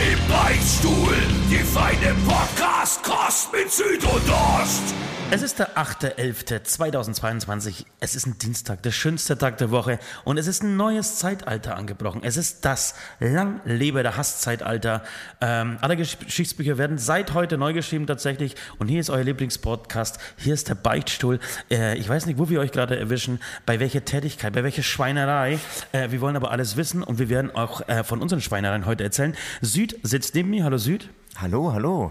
Im Beichtstuhl, die feine Podcast-Kost mit Süd und Ost. Es ist der 8.11.2022. Es ist ein Dienstag, der schönste Tag der Woche. Und es ist ein neues Zeitalter angebrochen. Es ist das lang lebe der Hasszeitalter. Ähm, alle Geschichtsbücher werden seit heute neu geschrieben tatsächlich. Und hier ist euer Lieblingspodcast. Hier ist der Beichtstuhl. Äh, ich weiß nicht, wo wir euch gerade erwischen, bei welcher Tätigkeit, bei welcher Schweinerei. Äh, wir wollen aber alles wissen und wir werden auch äh, von unseren Schweinereien heute erzählen. Süd sitzt neben mir. Hallo Süd. Hallo, hallo.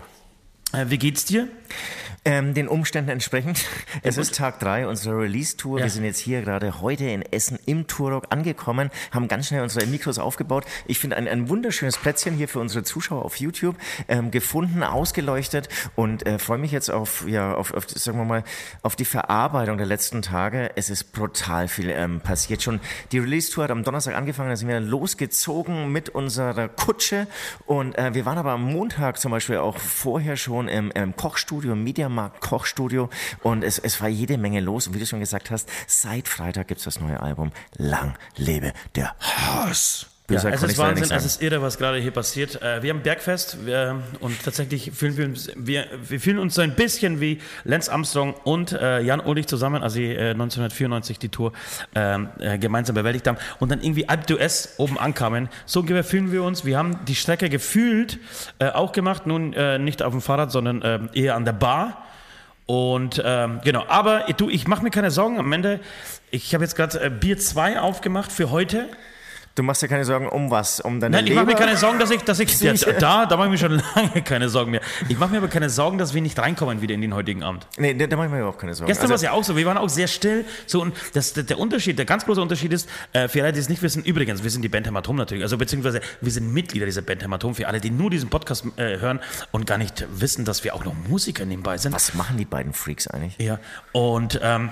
Äh, wie geht's dir? Ähm, den Umständen entsprechend. Es ist Tag drei unserer Release-Tour. Ja. Wir sind jetzt hier gerade heute in Essen im Turok angekommen, haben ganz schnell unsere Mikros aufgebaut. Ich finde ein, ein wunderschönes Plätzchen hier für unsere Zuschauer auf YouTube ähm, gefunden, ausgeleuchtet und äh, freue mich jetzt auf, ja, auf, auf, sagen wir mal, auf die Verarbeitung der letzten Tage. Es ist brutal viel ähm, passiert. Schon die Release-Tour hat am Donnerstag angefangen, da sind wir losgezogen mit unserer Kutsche und äh, wir waren aber am Montag zum Beispiel auch vorher schon im, im Kochstudio, im Mediamarkt Kochstudio und es, es war jede Menge los und wie du schon gesagt hast, seit Freitag gibt's das neue Album Lang lebe der Hass. Ja, es ist Wahnsinn, es ist irre, was gerade hier passiert. Äh, Wir haben Bergfest wir, und tatsächlich fühlen wir uns, wir, wir fühlen uns so ein bisschen wie Lance Armstrong und äh, Jan Ulrich zusammen, als sie äh, 1994 die Tour ähm, äh, gemeinsam bewältigt haben und dann irgendwie Alp d'Huez oben ankamen. So ungefähr fühlen wir uns. Wir haben die Strecke gefühlt äh, auch gemacht, nun äh, nicht auf dem Fahrrad, sondern eher an der Bar. Und ähm, genau, aber du, ich mache mir keine Sorgen am Ende. Ich habe jetzt gerade Bier 2 aufgemacht für heute. Du machst dir keine Sorgen um was? Um deine Nein, ich mache mir keine Sorgen, dass ich, dass ich ja, da, da mache ich mir schon lange keine Sorgen mehr. Ich mache mir aber keine Sorgen, dass wir nicht reinkommen wieder in den heutigen Abend. Nee, da, da mache ich mir überhaupt keine Sorgen. Gestern war es Also, ja auch so, wir waren auch sehr still. So, und das, der der Unterschied, der ganz große Unterschied ist, äh, für alle, die es nicht wissen, übrigens, wir sind die Band Hämatom natürlich, also beziehungsweise wir sind Mitglieder dieser Band Hämatom, für alle, die nur diesen Podcast äh, hören und gar nicht wissen, dass wir auch noch Musiker nebenbei sind. was machen die beiden Freaks eigentlich? Ja, und ähm,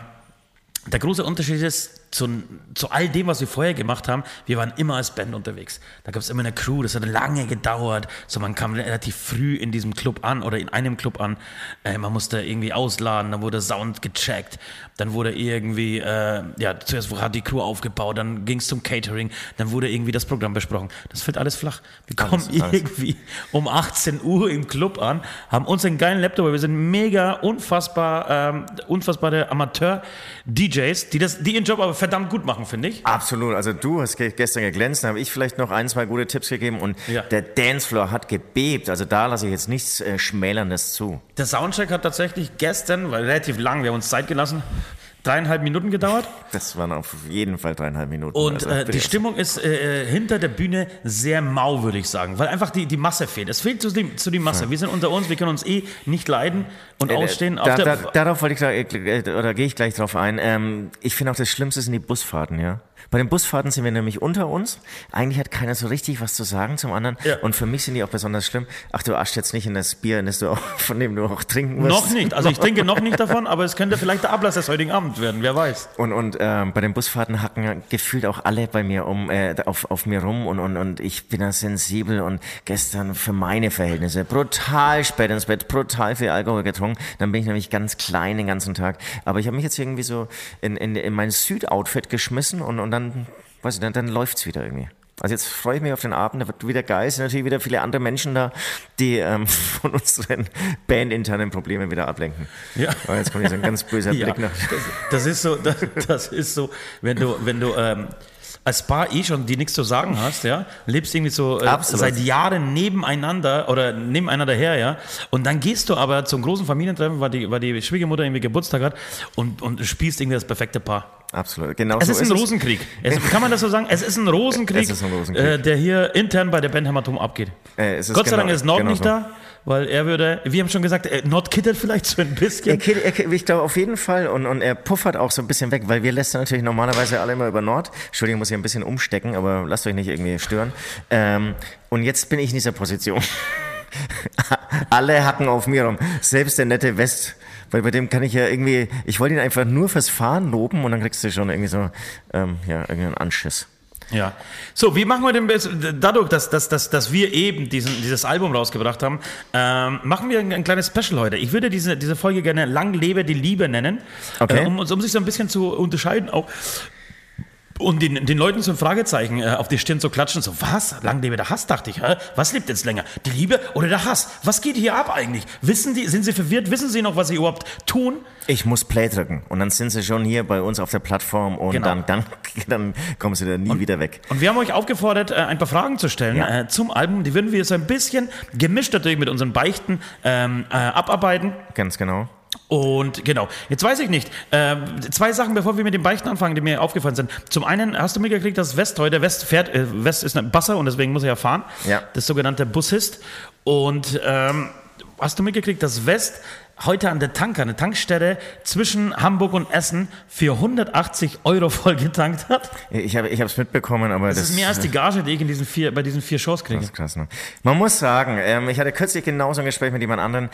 der große Unterschied ist zu, zu all dem, was wir vorher gemacht haben, wir waren immer als Band unterwegs. Da gab es immer eine Crew, das hat lange gedauert. So, man kam relativ früh in diesem Club an oder in einem Club an. Äh, man musste irgendwie ausladen, dann wurde Sound gecheckt, dann wurde irgendwie, äh, ja, zuerst hat die Crew aufgebaut, dann ging es zum Catering, dann wurde irgendwie das Programm besprochen. Das fällt alles flach. Wir kommen Alles, alles. irgendwie um 18 Uhr im Club an, haben unseren geilen Laptop, weil wir sind mega unfassbar, ähm, unfassbare Amateur-DJs, die, das, die ihren Job aber verdammt gut machen, finde ich. Absolut. Also du hast ge gestern geglänzt, da habe ich vielleicht noch ein, zwei gute Tipps gegeben und Ja. der Dancefloor hat gebebt. Also da lasse ich jetzt nichts äh, Schmälerndes zu. Der Soundcheck hat tatsächlich gestern, weil relativ lang, wir haben uns Zeit gelassen, dreieinhalb Minuten gedauert. Das waren auf jeden Fall dreieinhalb Minuten. Und Also, äh, die Stimmung ist äh, hinter der Bühne sehr mau, würde ich sagen, weil einfach die, die Masse fehlt. Es fehlt zu, die- zu die Masse. Wir sind unter uns, wir können uns eh nicht leiden und ausstehen. Äh, auf da, der, da, darauf wollte ich gleich, äh, oder gehe ich gleich drauf ein. Ähm, ich finde auch das Schlimmste sind die Busfahrten, ja. Bei den Busfahrten sind wir nämlich unter uns. Eigentlich hat keiner so richtig was zu sagen zum anderen. Ja. Und für mich sind die auch besonders schlimm. Ach, du aschst jetzt nicht in das Bier, in das du auch, von dem du auch trinken wirst. noch nicht. Also ich trinke noch nicht davon, aber es könnte vielleicht der Ablass des heutigen Abends werden, wer weiß. Und, und ähm, bei den Busfahrten hacken gefühlt auch alle bei mir um, äh, auf, auf mir rum und, und, und ich bin da sensibel und gestern für meine Verhältnisse brutal spät ins Bett, brutal viel Alkohol getrunken. Dann bin ich nämlich ganz klein den ganzen Tag. Aber ich habe mich jetzt irgendwie so in, in, in mein Südoutfit geschmissen und, und dann, weiß ich, dann, dann läuft's wieder irgendwie. Also jetzt freue ich mich auf den Abend, da wird wieder geil, sind natürlich wieder viele andere Menschen da, die ähm, von unseren bandinternen Problemen wieder ablenken. Ja. Aber jetzt kommt so ein ganz böser Ja, Blick nach. das, das ist so, das, das ist so, wenn du, wenn du ähm, als Paar eh schon, die nichts zu sagen hast, ja, lebst irgendwie so äh, seit Jahren nebeneinander oder nebeneinander her, ja, und dann gehst du aber zum großen Familientreffen, weil die, weil die Schwiegermutter irgendwie Geburtstag hat und, und spielst irgendwie das perfekte Paar. Absolut, genau Es so ist ein Rosenkrieg. Es, kann man das so sagen? Es ist ein Rosenkrieg, Es ist ein Rosenkrieg. Äh, der hier intern bei der Band Hämatom abgeht. Äh, ist Gott sei genau- Dank ist Nord genau nicht so. da, weil er würde, wir haben schon gesagt, äh, Nord kittert vielleicht so ein bisschen. Er, er, ich glaube auf jeden Fall und, und er puffert auch so ein bisschen weg, weil wir lästern natürlich normalerweise alle immer über Nord. Entschuldigung, muss ich ein bisschen umstecken, aber lasst euch nicht irgendwie stören. Ähm, und jetzt bin ich in dieser Position. Alle hacken auf mir rum. Selbst der nette West. Weil bei dem kann ich ja irgendwie, ich wollte ihn einfach nur fürs Fahren loben und dann kriegst du schon irgendwie so, ähm, ja, irgendeinen Anschiss. Ja. So, wie machen wir denn dadurch, dass, dass, dass, dass wir eben diesen, dieses Album rausgebracht haben, ähm, machen wir ein, ein kleines Special heute. Ich würde diese, diese Folge gerne Lang lebe die Liebe nennen, Okay. äh, um, uns- um sich so ein bisschen zu unterscheiden auch. Und den, den Leuten so ein Fragezeichen äh, auf die Stirn zu klatschen, so, was? Lang lebe der Hass, dachte ich. Hä? Was lebt jetzt länger? Die Liebe oder der Hass? Was geht hier ab eigentlich? Wissen die, sind sie verwirrt? Wissen sie noch, was sie überhaupt tun? Ich muss Play drücken und dann sind sie schon hier bei uns auf der Plattform und Genau. dann, dann, dann kommen sie da nie wieder weg. Und wir haben euch aufgefordert, äh, ein paar Fragen zu stellen Ja. äh, zum Album. Die würden wir so ein bisschen gemischt natürlich mit unseren Beichten ähm, äh, abarbeiten. Ganz genau. Und genau, jetzt weiß ich nicht. Äh, zwei Sachen, bevor wir mit den Beichten anfangen, die mir aufgefallen sind. Zum einen hast du mitgekriegt, dass West heute, West fährt, äh, West ist ein Basser und deswegen muss er ja fahren. Ja. Das sogenannte Bussist. Und ähm, hast du mitgekriegt, dass West heute an der Tanker, eine Tankstelle zwischen Hamburg und Essen für 180 Euro voll getankt hat? Ich habe ich es mitbekommen, aber Das ist mehr als die Gage, die ich in diesen vier, bei diesen vier Shows kriege. Das ist krass, ne? Man muss sagen, ähm, ich hatte kürzlich genauso ein Gespräch mit jemand anderen.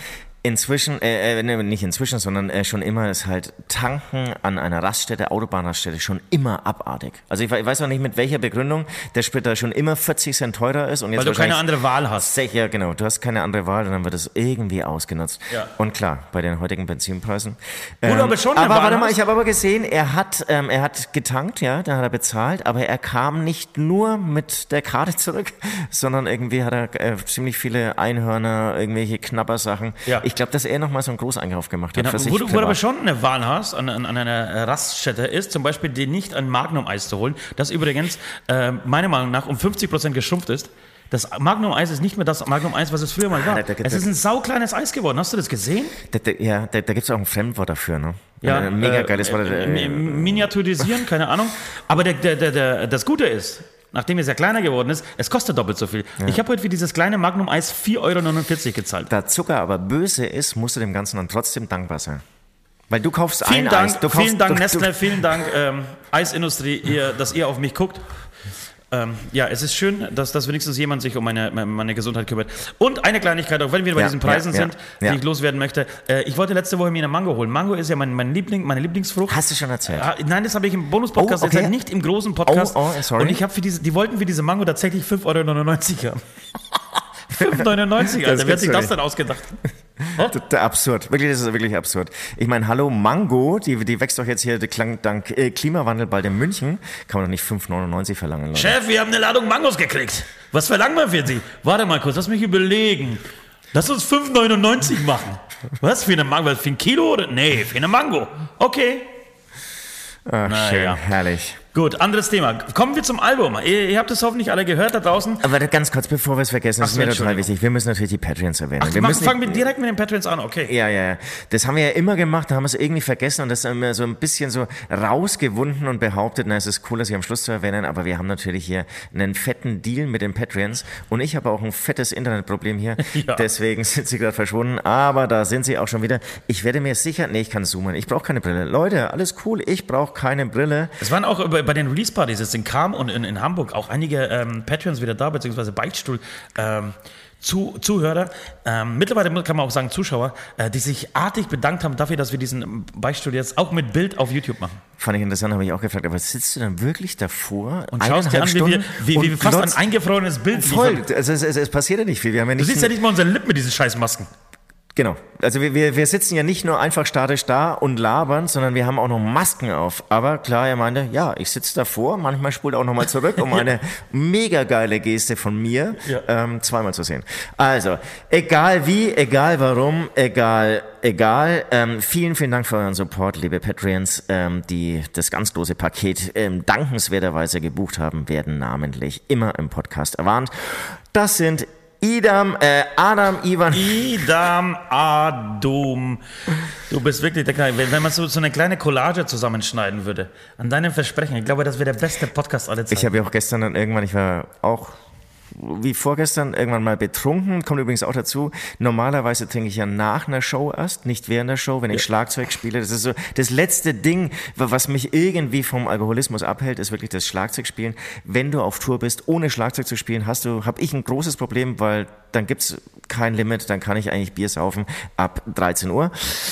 Inzwischen, äh, äh, nicht inzwischen, sondern äh, schon immer ist halt Tanken an einer Raststätte, Autobahnraststätte, schon immer abartig. Also ich, ich weiß auch nicht mit welcher Begründung der Sprit da schon immer 40 Cent teurer ist. Und jetzt Weil du keine andere Wahl hast. Ja, genau. Du hast keine andere Wahl und dann wird es irgendwie ausgenutzt. Ja. Und klar, bei den heutigen Benzinpreisen. Wo du aber schon eine aber Wahl warte mal, ich habe aber gesehen, er hat, ähm, er hat getankt, ja, da hat er bezahlt, aber er kam nicht nur mit der Karte zurück, sondern irgendwie hat er äh, ziemlich viele Einhörner, irgendwelche Knappersachen. Ja. Ich glaube, dass er nochmal so einen Großeinkauf gemacht hat Genau, für sich wo, du, wo du aber schon eine Wahl hast an, an, an einer Raststätte ist, zum Beispiel dir nicht ein Magnum-Eis zu holen, das übrigens äh, meiner Meinung nach um 50% geschrumpft ist. Das Magnum-Eis ist nicht mehr das Magnum-Eis, was es früher mal war. da- da- Es ist ein saukleines Eis geworden. Hast du das gesehen? Da, da, ja, da, da gibt es auch ein Fremdwort dafür, ne? Ein mega äh, geiles Wort. äh, Äh, äh, miniaturisieren, keine Ahnung. Aber der, der, der, das Gute ist, nachdem es ja kleiner geworden ist, es kostet doppelt so viel. Ich habe heute für dieses kleine Magnum-Eis 4,49 Euro gezahlt. da Zucker aber böse ist, musst du dem Ganzen dann trotzdem dankbar sein. Weil du kaufst Vielen ein Dank, Eis. Du kaufst, vielen Dank du, Nestle, vielen Dank ähm, Eisindustrie, ihr, dass ihr auf mich guckt. Ähm, ja, es ist schön, dass, dass wenigstens jemand sich um meine, meine Gesundheit kümmert. Und eine Kleinigkeit, auch wenn wir bei Ja, diesen Preisen ja, sind, ja. die ich loswerden möchte. Äh, ich wollte letzte Woche mir eine Mango holen. Mango ist ja mein, mein Liebling, meine Lieblingsfrucht. Hast du schon erzählt? Ah, Nein, das habe ich im Bonus-Podcast Oh, okay. erzählt, nicht im großen Podcast. Oh, oh, sorry. Und ich habe für diese, die wollten für diese Mango tatsächlich 5,99 Euro haben. 5,99 Alter. Das Wer hat sich das denn ausgedacht? Total absurd. Wirklich, das ist wirklich absurd. Ich meine, hallo Mango, die, die wächst doch jetzt hier klang- dank äh, Klimawandel bald in München. Kann man doch nicht 5,99 verlangen, Leute. Chef, wir haben eine Ladung Mangos gekriegt. Was verlangen wir für sie? Warte mal kurz, lass mich überlegen. Lass uns 5,99 machen. Was, für eine Mango? Was, Für ein Kilo? Oder? Nee, für eine Mango. Okay. Ach, Na schön, ja. herrlich. Gut, anderes Thema. Kommen wir zum Album. Ihr, ihr habt es hoffentlich alle gehört da draußen. Aber ganz kurz, bevor wir es vergessen, das Ach ist so, mir total wichtig. Wir müssen natürlich die Patreons erwähnen. wir Wir müssen fangen wir direkt mit den Patrons an, okay. Ja, ja, ja. Das haben wir ja immer gemacht, da haben wir es irgendwie vergessen und das haben wir so ein bisschen so rausgewunden und behauptet, na, es ist cool, das hier am Schluss zu erwähnen, aber wir haben natürlich hier einen fetten Deal mit den Patreons und ich habe auch ein fettes Internetproblem hier, Ja. deswegen sind sie gerade verschwunden, aber da sind sie auch schon wieder. Ich werde mir sicher, nee, ich kann zoomen, ich brauche keine Brille. Leute, alles cool, ich brauche keine Brille. Es waren auch bei, bei den Release-Partys jetzt in Kam und in, in Hamburg auch einige ähm, Patrons wieder da, beziehungsweise Beichtstuhl. Ähm, zu, Zuhörer, ähm, mittlerweile kann man auch sagen Zuschauer, äh, die sich artig bedankt haben dafür, dass wir diesen Beichtstuhl jetzt auch mit Bild auf YouTube machen. Fand ich interessant, habe ich auch gefragt, aber sitzt du dann wirklich davor Und schaust dir an, wie, wir, Stunden wie, wie wir fast ein eingefrorenes Bild Voll, also es, es, es passiert ja nicht viel. Wir haben ja Du nicht siehst ja nicht mal unsere Lippen mit diesen scheiß Masken. Genau. Also wir, wir, wir sitzen ja nicht nur einfach statisch da und labern, sondern wir haben auch noch Masken auf. Aber klar, er meinte, ja, ich sitze davor, manchmal spult auch nochmal zurück, um eine mega geile Geste von mir Ja. ähm, zweimal zu sehen. Also, egal wie, egal warum, egal, egal. Ähm, vielen, vielen Dank für euren Support, liebe Patreons, ähm, die das ganz große Paket ähm, dankenswerterweise gebucht haben, werden namentlich immer im Podcast erwähnt. Das sind Idam, äh, Adam, Ivan, Idam Adum. Du bist wirklich der Kleine. Wenn man so, so eine kleine Collage zusammenschneiden würde, an deinem Versprechen, ich glaube, das wäre der beste Podcast aller Zeiten. Ich habe ja auch gestern dann irgendwann, ich war auch wie vorgestern irgendwann mal betrunken, kommt übrigens auch dazu. Normalerweise trinke ich ja nach einer Show erst, nicht während der Show, wenn ich Schlagzeug spiele. Das ist so das letzte Ding, wa- was mich irgendwie vom Alkoholismus abhält, ist wirklich das Schlagzeugspielen. Wenn du auf Tour bist, ohne Schlagzeug zu spielen, hast du, habe ich ein großes Problem, weil dann gibt's kein Limit, dann kann ich eigentlich Bier saufen ab 13 Uhr.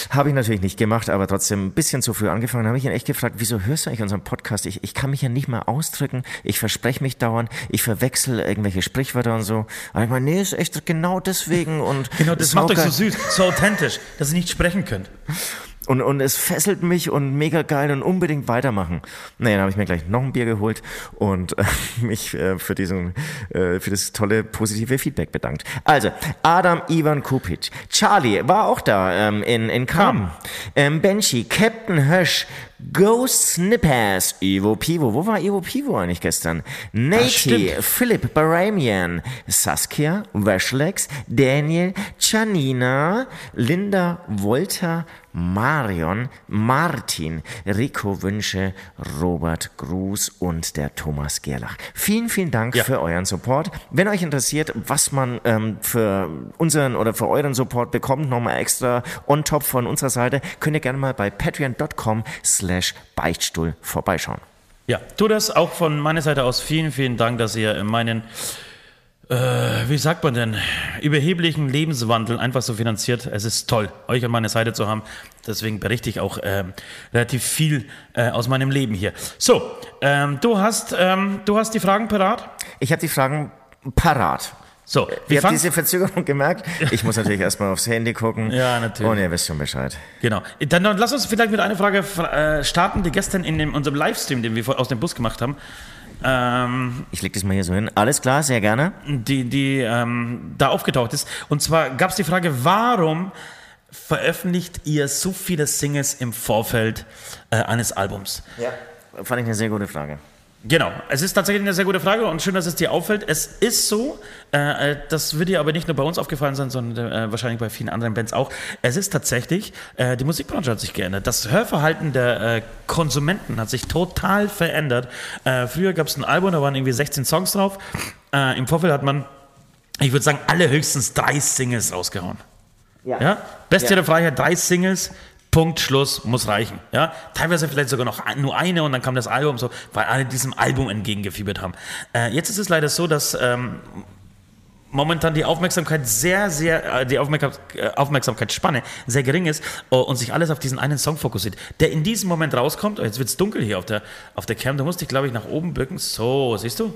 Habe ich natürlich nicht gemacht, aber trotzdem ein bisschen zu früh angefangen. habe ich ihn echt gefragt, wieso hörst du eigentlich unseren Podcast? Ich, ich kann mich ja nicht mal ausdrücken, ich verspreche mich dauernd, ich verwechsel irgendwelche Sprichwörter und so. Aber ich meine, nee, ist echt genau deswegen und... Genau, das macht euch so süß, so authentisch, dass ihr nicht sprechen könnt. Und, und es fesselt mich und mega geil und unbedingt weitermachen. Naja, dann habe ich mir gleich noch ein Bier geholt und äh, mich äh, für diesen, äh, für das tolle positive Feedback bedankt. Also, Adam Ivan Kupic. Charlie war auch da ähm, in, in Kam. Ähm, Benchi, Captain Hösch, Ghost Snippers, Ivo Pivo. Wo war Ivo Pivo eigentlich gestern? Nati, Philipp Baramian, Saskia, Washlex, Daniel, Janina, Linda Wolter, Marion, Martin, Rico Wünsche, Robert Gruß und der Thomas Gerlach. Vielen, vielen Dank ja. für euren Support. Wenn euch interessiert, was man ähm, für unseren oder für euren Support bekommt, nochmal extra on top von unserer Seite, könnt ihr gerne mal bei patreon.com slash Beichtstuhl vorbeischauen. Ja, tu das auch von meiner Seite aus. Vielen, vielen Dank, dass ihr meinen äh, wie sagt man denn, überheblichen Lebenswandel einfach so finanziert. Es ist toll, euch an meiner Seite zu haben. Deswegen berichte ich auch ähm, relativ viel äh, aus meinem Leben hier. So, ähm, du, hast, ähm, du hast die Fragen parat? Ich habe die Fragen parat. So, ihr habt diese Verzögerung gemerkt. Ich muss natürlich erstmal aufs Handy gucken. Ja, natürlich. Und ihr wisst schon Bescheid. Genau. Dann, dann lass uns vielleicht mit einer Frage äh, starten, die gestern in dem, unserem Livestream, den wir aus dem Bus gemacht haben, ähm, ich leg das mal hier so hin. Alles klar, sehr gerne. Die, die ähm, da aufgetaucht ist. Und zwar gab es die Frage, warum veröffentlicht ihr so viele Singles im Vorfeld äh, eines Albums? Ja, fand ich eine sehr gute Frage. Genau, es ist tatsächlich eine sehr gute Frage und schön, dass es dir auffällt. Es ist so, äh, äh, das wird dir aber nicht nur bei uns aufgefallen sein, sondern äh, wahrscheinlich bei vielen anderen Bands auch. Es ist tatsächlich, äh, die Musikbranche hat sich geändert. Das Hörverhalten der äh, Konsumenten hat sich total verändert. Äh, früher gab es ein Album, da waren irgendwie 16 Songs drauf. Im Vorfeld hat man, ich würde sagen, alle höchstens drei Singles rausgehauen. Ja. ja? Beste ja. der Freiheit, drei Singles, Punkt, Schluss, muss reichen. Ja? Teilweise vielleicht sogar noch nur eine und dann kam das Album so, weil alle diesem Album entgegengefiebert haben. Äh, jetzt ist es leider so, dass ähm, momentan die Aufmerksamkeit sehr, sehr, äh, die Aufmerksam äh, Aufmerksamkeitsspanne sehr gering ist uh, und sich alles auf diesen einen Song fokussiert, der in diesem Moment rauskommt. Oh, jetzt wird es dunkel hier auf der, auf der Cam. Du musst dich, glaube ich, nach oben bücken. So, siehst du?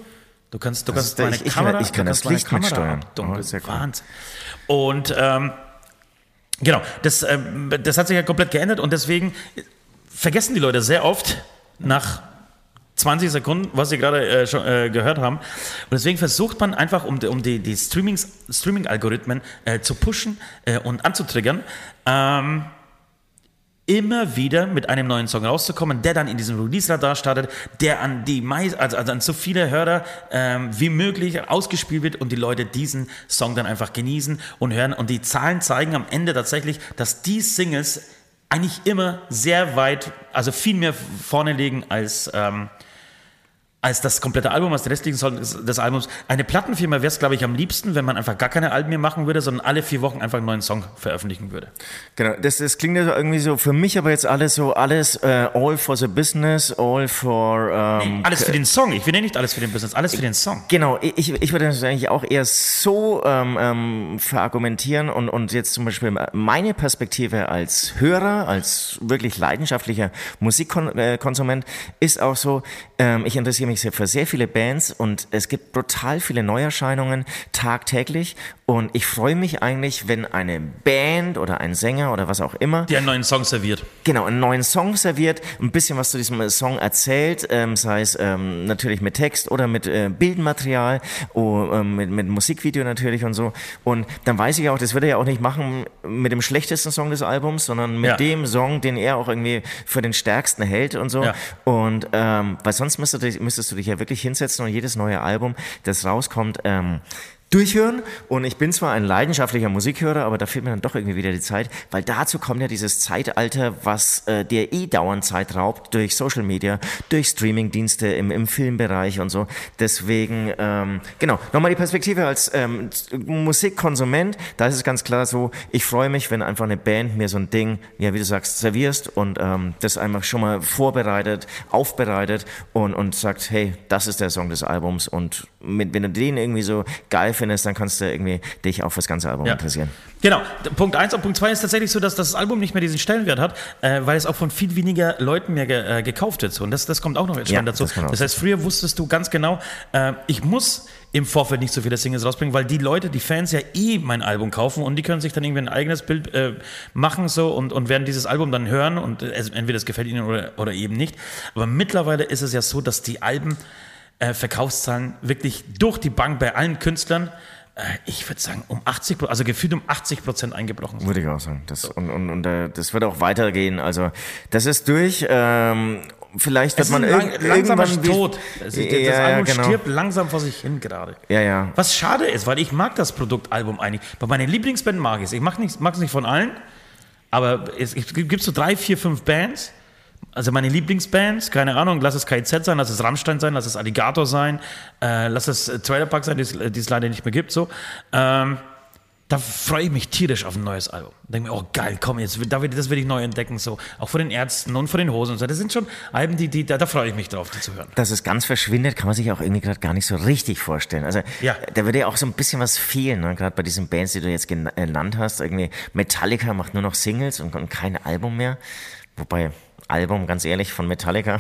Du kannst, du kannst meine ich, Kamera, ich, kann das Licht mitsteuern. Dunkel. Oh, Wahnsinn. Und ähm, Genau, das, äh, das hat sich ja komplett geändert und deswegen vergessen die Leute sehr oft nach 20 Sekunden, was sie gerade äh, schon äh, gehört haben. Und deswegen versucht man einfach, um, um die, die Streaming-Algorithmen äh, zu pushen äh, und anzutriggern, ähm, immer wieder mit einem neuen Song rauszukommen, der dann in diesem Release-Radar startet, der an die meist, also, also an so viele Hörer ähm, wie möglich ausgespielt wird und die Leute diesen Song dann einfach genießen und hören. Und die Zahlen zeigen am Ende tatsächlich, dass die Singles eigentlich immer sehr weit, also viel mehr vorne liegen als ähm, als das komplette Album, als die restlichen Songs des Albums. Eine Plattenfirma wäre es, glaube ich, am liebsten, wenn man einfach gar keine Alben mehr machen würde, sondern alle vier Wochen einfach einen neuen Song veröffentlichen würde. Genau, das, das klingt ja irgendwie so, für mich aber jetzt alles so, alles uh, all for the business, all for... Um, nee, alles für den Song, ich will ja nicht alles für den Business, alles für den Song. Genau, ich, ich würde das eigentlich auch eher so ähm, ähm, verargumentieren und, und jetzt zum Beispiel meine Perspektive als Hörer, als wirklich leidenschaftlicher Musikkonsument ist auch so, ähm, ich interessiere mich mich für sehr viele Bands und es gibt brutal viele Neuerscheinungen tagtäglich und ich freue mich eigentlich, wenn eine Band oder ein Sänger oder was auch immer. Die einen neuen Song serviert. Genau, einen neuen Song serviert, ein bisschen was zu diesem Song erzählt, ähm, sei es ähm, natürlich mit Text oder mit äh, Bildmaterial, oh, ähm, mit, mit Musikvideo natürlich und so. Und dann weiß ich auch, das wird er ja auch nicht machen mit dem schlechtesten Song des Albums, sondern mit ja. dem Song, den er auch irgendwie für den stärksten hält und so. Ja. Und ähm, weil sonst müsstest, müsstest du dich ja wirklich hinsetzen und jedes neue Album, das rauskommt, ähm, durchhören. Und ich bin zwar ein leidenschaftlicher Musikhörer, aber da fehlt mir dann doch irgendwie wieder die Zeit, weil dazu kommt ja dieses Zeitalter, was äh, der eh dauernd Zeit raubt durch Social Media, durch Streamingdienste im, im Filmbereich und so. Deswegen, ähm, genau, nochmal die Perspektive als ähm, Musikkonsument, da ist es ganz klar so, ich freue mich, wenn einfach eine Band mir so ein Ding, ja, wie du sagst, servierst und ähm, das einfach schon mal vorbereitet, aufbereitet und, und sagt, hey, das ist der Song des Albums und mit, wenn du den irgendwie so geil findest, findest, dann kannst du irgendwie dich auch fürs ganze Album Ja. interessieren. Genau. Punkt eins und Punkt zwei ist tatsächlich so, dass das Album nicht mehr diesen Stellenwert hat, äh, weil es auch von viel weniger Leuten mehr ge äh, gekauft wird. So. Und das, das kommt auch noch jetzt Ja, dazu. das Das heißt, früher wusstest du ganz genau, äh, ich muss im Vorfeld nicht so viele Singles rausbringen, weil die Leute, die Fans ja eh mein Album kaufen und die können sich dann irgendwie ein eigenes Bild äh, machen so und, und werden dieses Album dann hören und äh, es- entweder es gefällt ihnen oder, oder eben nicht. Aber mittlerweile ist es ja so, dass die Alben äh, Verkaufszahlen wirklich durch die Bank bei allen Künstlern, äh, ich würde sagen, um 80 Prozent, also gefühlt um 80 Prozent eingebrochen sind. Würde ich auch sagen. Das, und und, und äh, das wird auch weitergehen. Also das ist durch. Ähm, vielleicht wird man lang, irgendwann Tod. Also, das ja, ja, Album genau. stirbt langsam vor sich hin gerade. Ja, ja. Was schade ist, weil ich mag das Produktalbum eigentlich. Bei meinen Lieblingsband mag ich es. Ich mag es mag es nicht von allen, aber es, es gibt so drei, vier, fünf Bands. Also meine Lieblingsbands, keine Ahnung, lass es KIZ sein, lass es Rammstein sein, lass es Alligator sein, äh, lass es äh, Trailer Park sein, die es die es leider nicht mehr gibt. So. Ähm, da freue ich mich tierisch auf ein neues Album. Denke mir, oh geil, komm, jetzt, da will- das will ich neu entdecken. So. Auch von den Ärzten und von den Hosen und so. Das sind schon Alben, die, die, da, da freue ich mich drauf, die zu hören. Dass es ganz verschwindet, kann man sich auch irgendwie gerade gar nicht so richtig vorstellen. Also Ja. da würde ja auch so ein bisschen was fehlen, ne? gerade bei diesen Bands, die du jetzt gen- äh, genannt hast. Irgendwie Metallica macht nur noch Singles und, und kein Album mehr. Wobei Album, ganz ehrlich, von Metallica,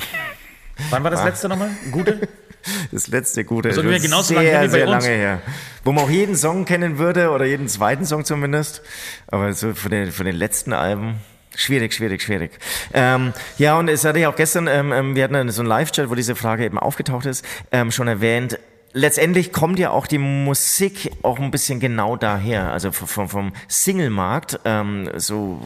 Wann war das letzte nochmal? Gute? das letzte gute, Also ungefähr schon genauso sehr, lange her sehr lange her. Wo man auch jeden Song kennen würde oder jeden zweiten Song zumindest. Aber so von den, von den letzten Alben. Schwierig, schwierig, schwierig. Ähm, ja, und es hatte ich auch gestern, ähm, ähm, wir hatten so einen Live-Chat, wo diese Frage eben aufgetaucht ist, ähm, schon erwähnt. Letztendlich kommt ja auch die Musik auch ein bisschen genau daher, also vom, vom Single-Markt, ähm, so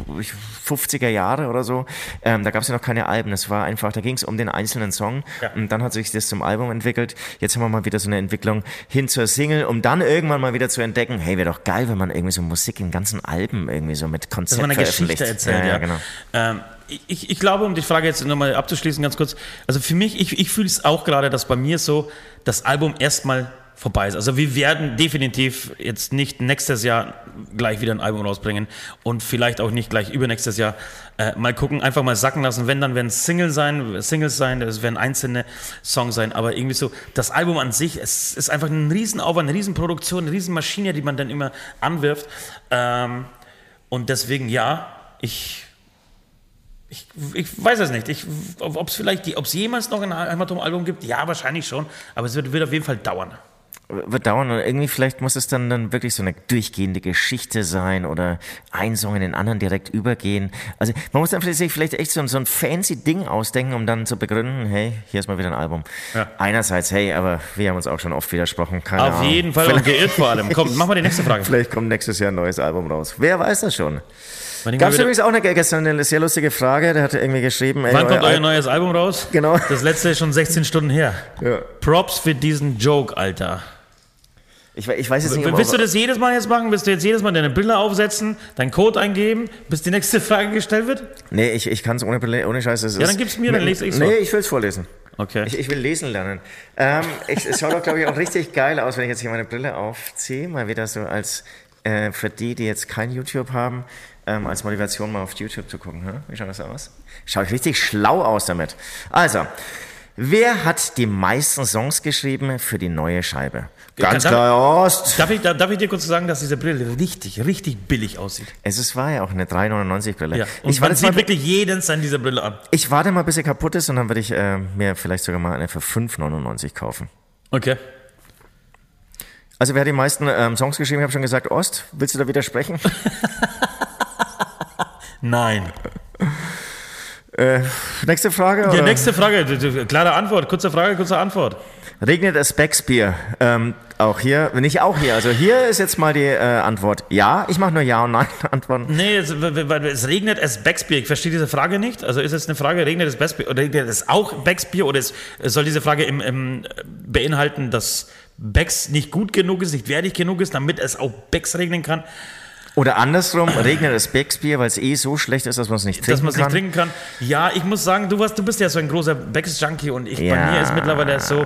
50er Jahre oder so, ähm, da gab es ja noch keine Alben, es war einfach, da ging es um den einzelnen Song Ja. und dann hat sich das zum Album entwickelt. Jetzt haben wir mal wieder so eine Entwicklung hin zur Single, um dann irgendwann mal wieder zu entdecken, hey, wäre doch geil, wenn man irgendwie so Musik in ganzen Alben irgendwie so mit dass Konzept man eine veröffentlicht. Geschichte erzählt. Ja, ja, genau. Ähm, ich, ich glaube, um die Frage jetzt nochmal abzuschließen, ganz kurz. Also für mich, ich, ich fühle es auch gerade, dass bei mir so das Album erstmal vorbei ist. Also wir werden definitiv jetzt nicht nächstes Jahr gleich wieder ein Album rausbringen und vielleicht auch nicht gleich übernächstes Jahr äh, mal gucken, einfach mal sacken lassen. Wenn, dann werden es Single sein, Singles sein, es werden einzelne Songs sein, aber irgendwie so, das Album an sich, es ist einfach ein Riesenaufwand, eine Riesenproduktion, eine Riesenmaschine, die man dann immer anwirft. Ähm, und deswegen ja, ich ich, ich weiß es nicht. Ich, ob es vielleicht, die, ob es jemals noch ein Hämatom-Album gibt, ja, wahrscheinlich schon. Aber es wird, wird auf jeden Fall dauern. Wird dauern und irgendwie vielleicht muss es dann, dann wirklich so eine durchgehende Geschichte sein oder ein Song in den anderen direkt übergehen. Also man muss dann vielleicht, sich vielleicht echt so, ein- so ein fancy Ding ausdenken, um dann zu begründen, hey, hier ist mal wieder ein Album. Ja. Einerseits, hey, aber wir haben uns auch schon oft widersprochen. Keine Auf Ahnung. jeden Fall und geirrt vor allem. Komm, mach mal die nächste Frage. Vielleicht kommt nächstes Jahr ein neues Album raus. Wer weiß das schon? Gab es übrigens auch eine, gestern eine sehr lustige Frage, der hatte irgendwie geschrieben, ey, wann kommt euer euer neues Album raus? Genau. Das letzte ist schon 16 Stunden her. Ja. Props für diesen Joke, Alter. Ich, ich weiß jetzt nicht, Willst du das jedes Mal jetzt machen? Willst du jetzt jedes Mal deine Brille aufsetzen, deinen Code eingeben, bis die nächste Frage gestellt wird? Nee, ich, ich kann es ohne, ohne Scheiß. Ja, dann gib's mir, dann lese ich's Nee, vor. ich will es vorlesen. Okay. Ich, ich will lesen lernen. Ähm, ich, es schaut doch, glaube ich, auch richtig geil aus, wenn ich jetzt hier meine Brille aufziehe. Mal wieder so als, äh, für die, die jetzt kein YouTube haben, ähm, als Motivation mal auf YouTube zu gucken. Hm? Wie schaut das aus? Schaut richtig schlau aus damit. Also, wer hat die meisten Songs geschrieben für die neue Scheibe? Ganz Darf- klar, Ost. Darf ich, darf ich dir kurz sagen, dass diese Brille richtig, richtig billig aussieht? Es ist, war ja auch eine 3,99 Brille. Ja. Und Ich man sieht mal, wirklich jeden an dieser Brille an. ich warte mal, bis sie kaputt ist und dann würde ich äh, mir vielleicht sogar mal eine für 5,99 kaufen. Okay. Also wer hat die meisten ähm, Songs geschrieben? Ich habe schon gesagt, Ost, willst du da widersprechen? Nein. äh, nächste Frage? Die oder? nächste Frage, klare Antwort, kurze Frage, kurze Antwort. Regnet es Backspear? Ähm, auch hier, nicht auch hier. Also hier ist jetzt mal die äh, Antwort. Ja, ich mache nur Ja und Nein Antworten. Nee, es, es regnet es Backspear. Ich verstehe diese Frage nicht. Also ist es eine Frage, regnet es Backspear oder regnet es auch Backspear oder es, soll diese Frage im, im, beinhalten, dass Becks nicht gut genug ist, nicht wertig genug ist, damit es auch Becks regnen kann, Oder andersrum, regnet es Backspear, weil es eh so schlecht ist, dass man es nicht trinken dass man es nicht kann. trinken kann. Ja, ich muss sagen, du, warst, du bist ja so ein großer Becks-Junkie und ich, Ja. bei mir ist mittlerweile so,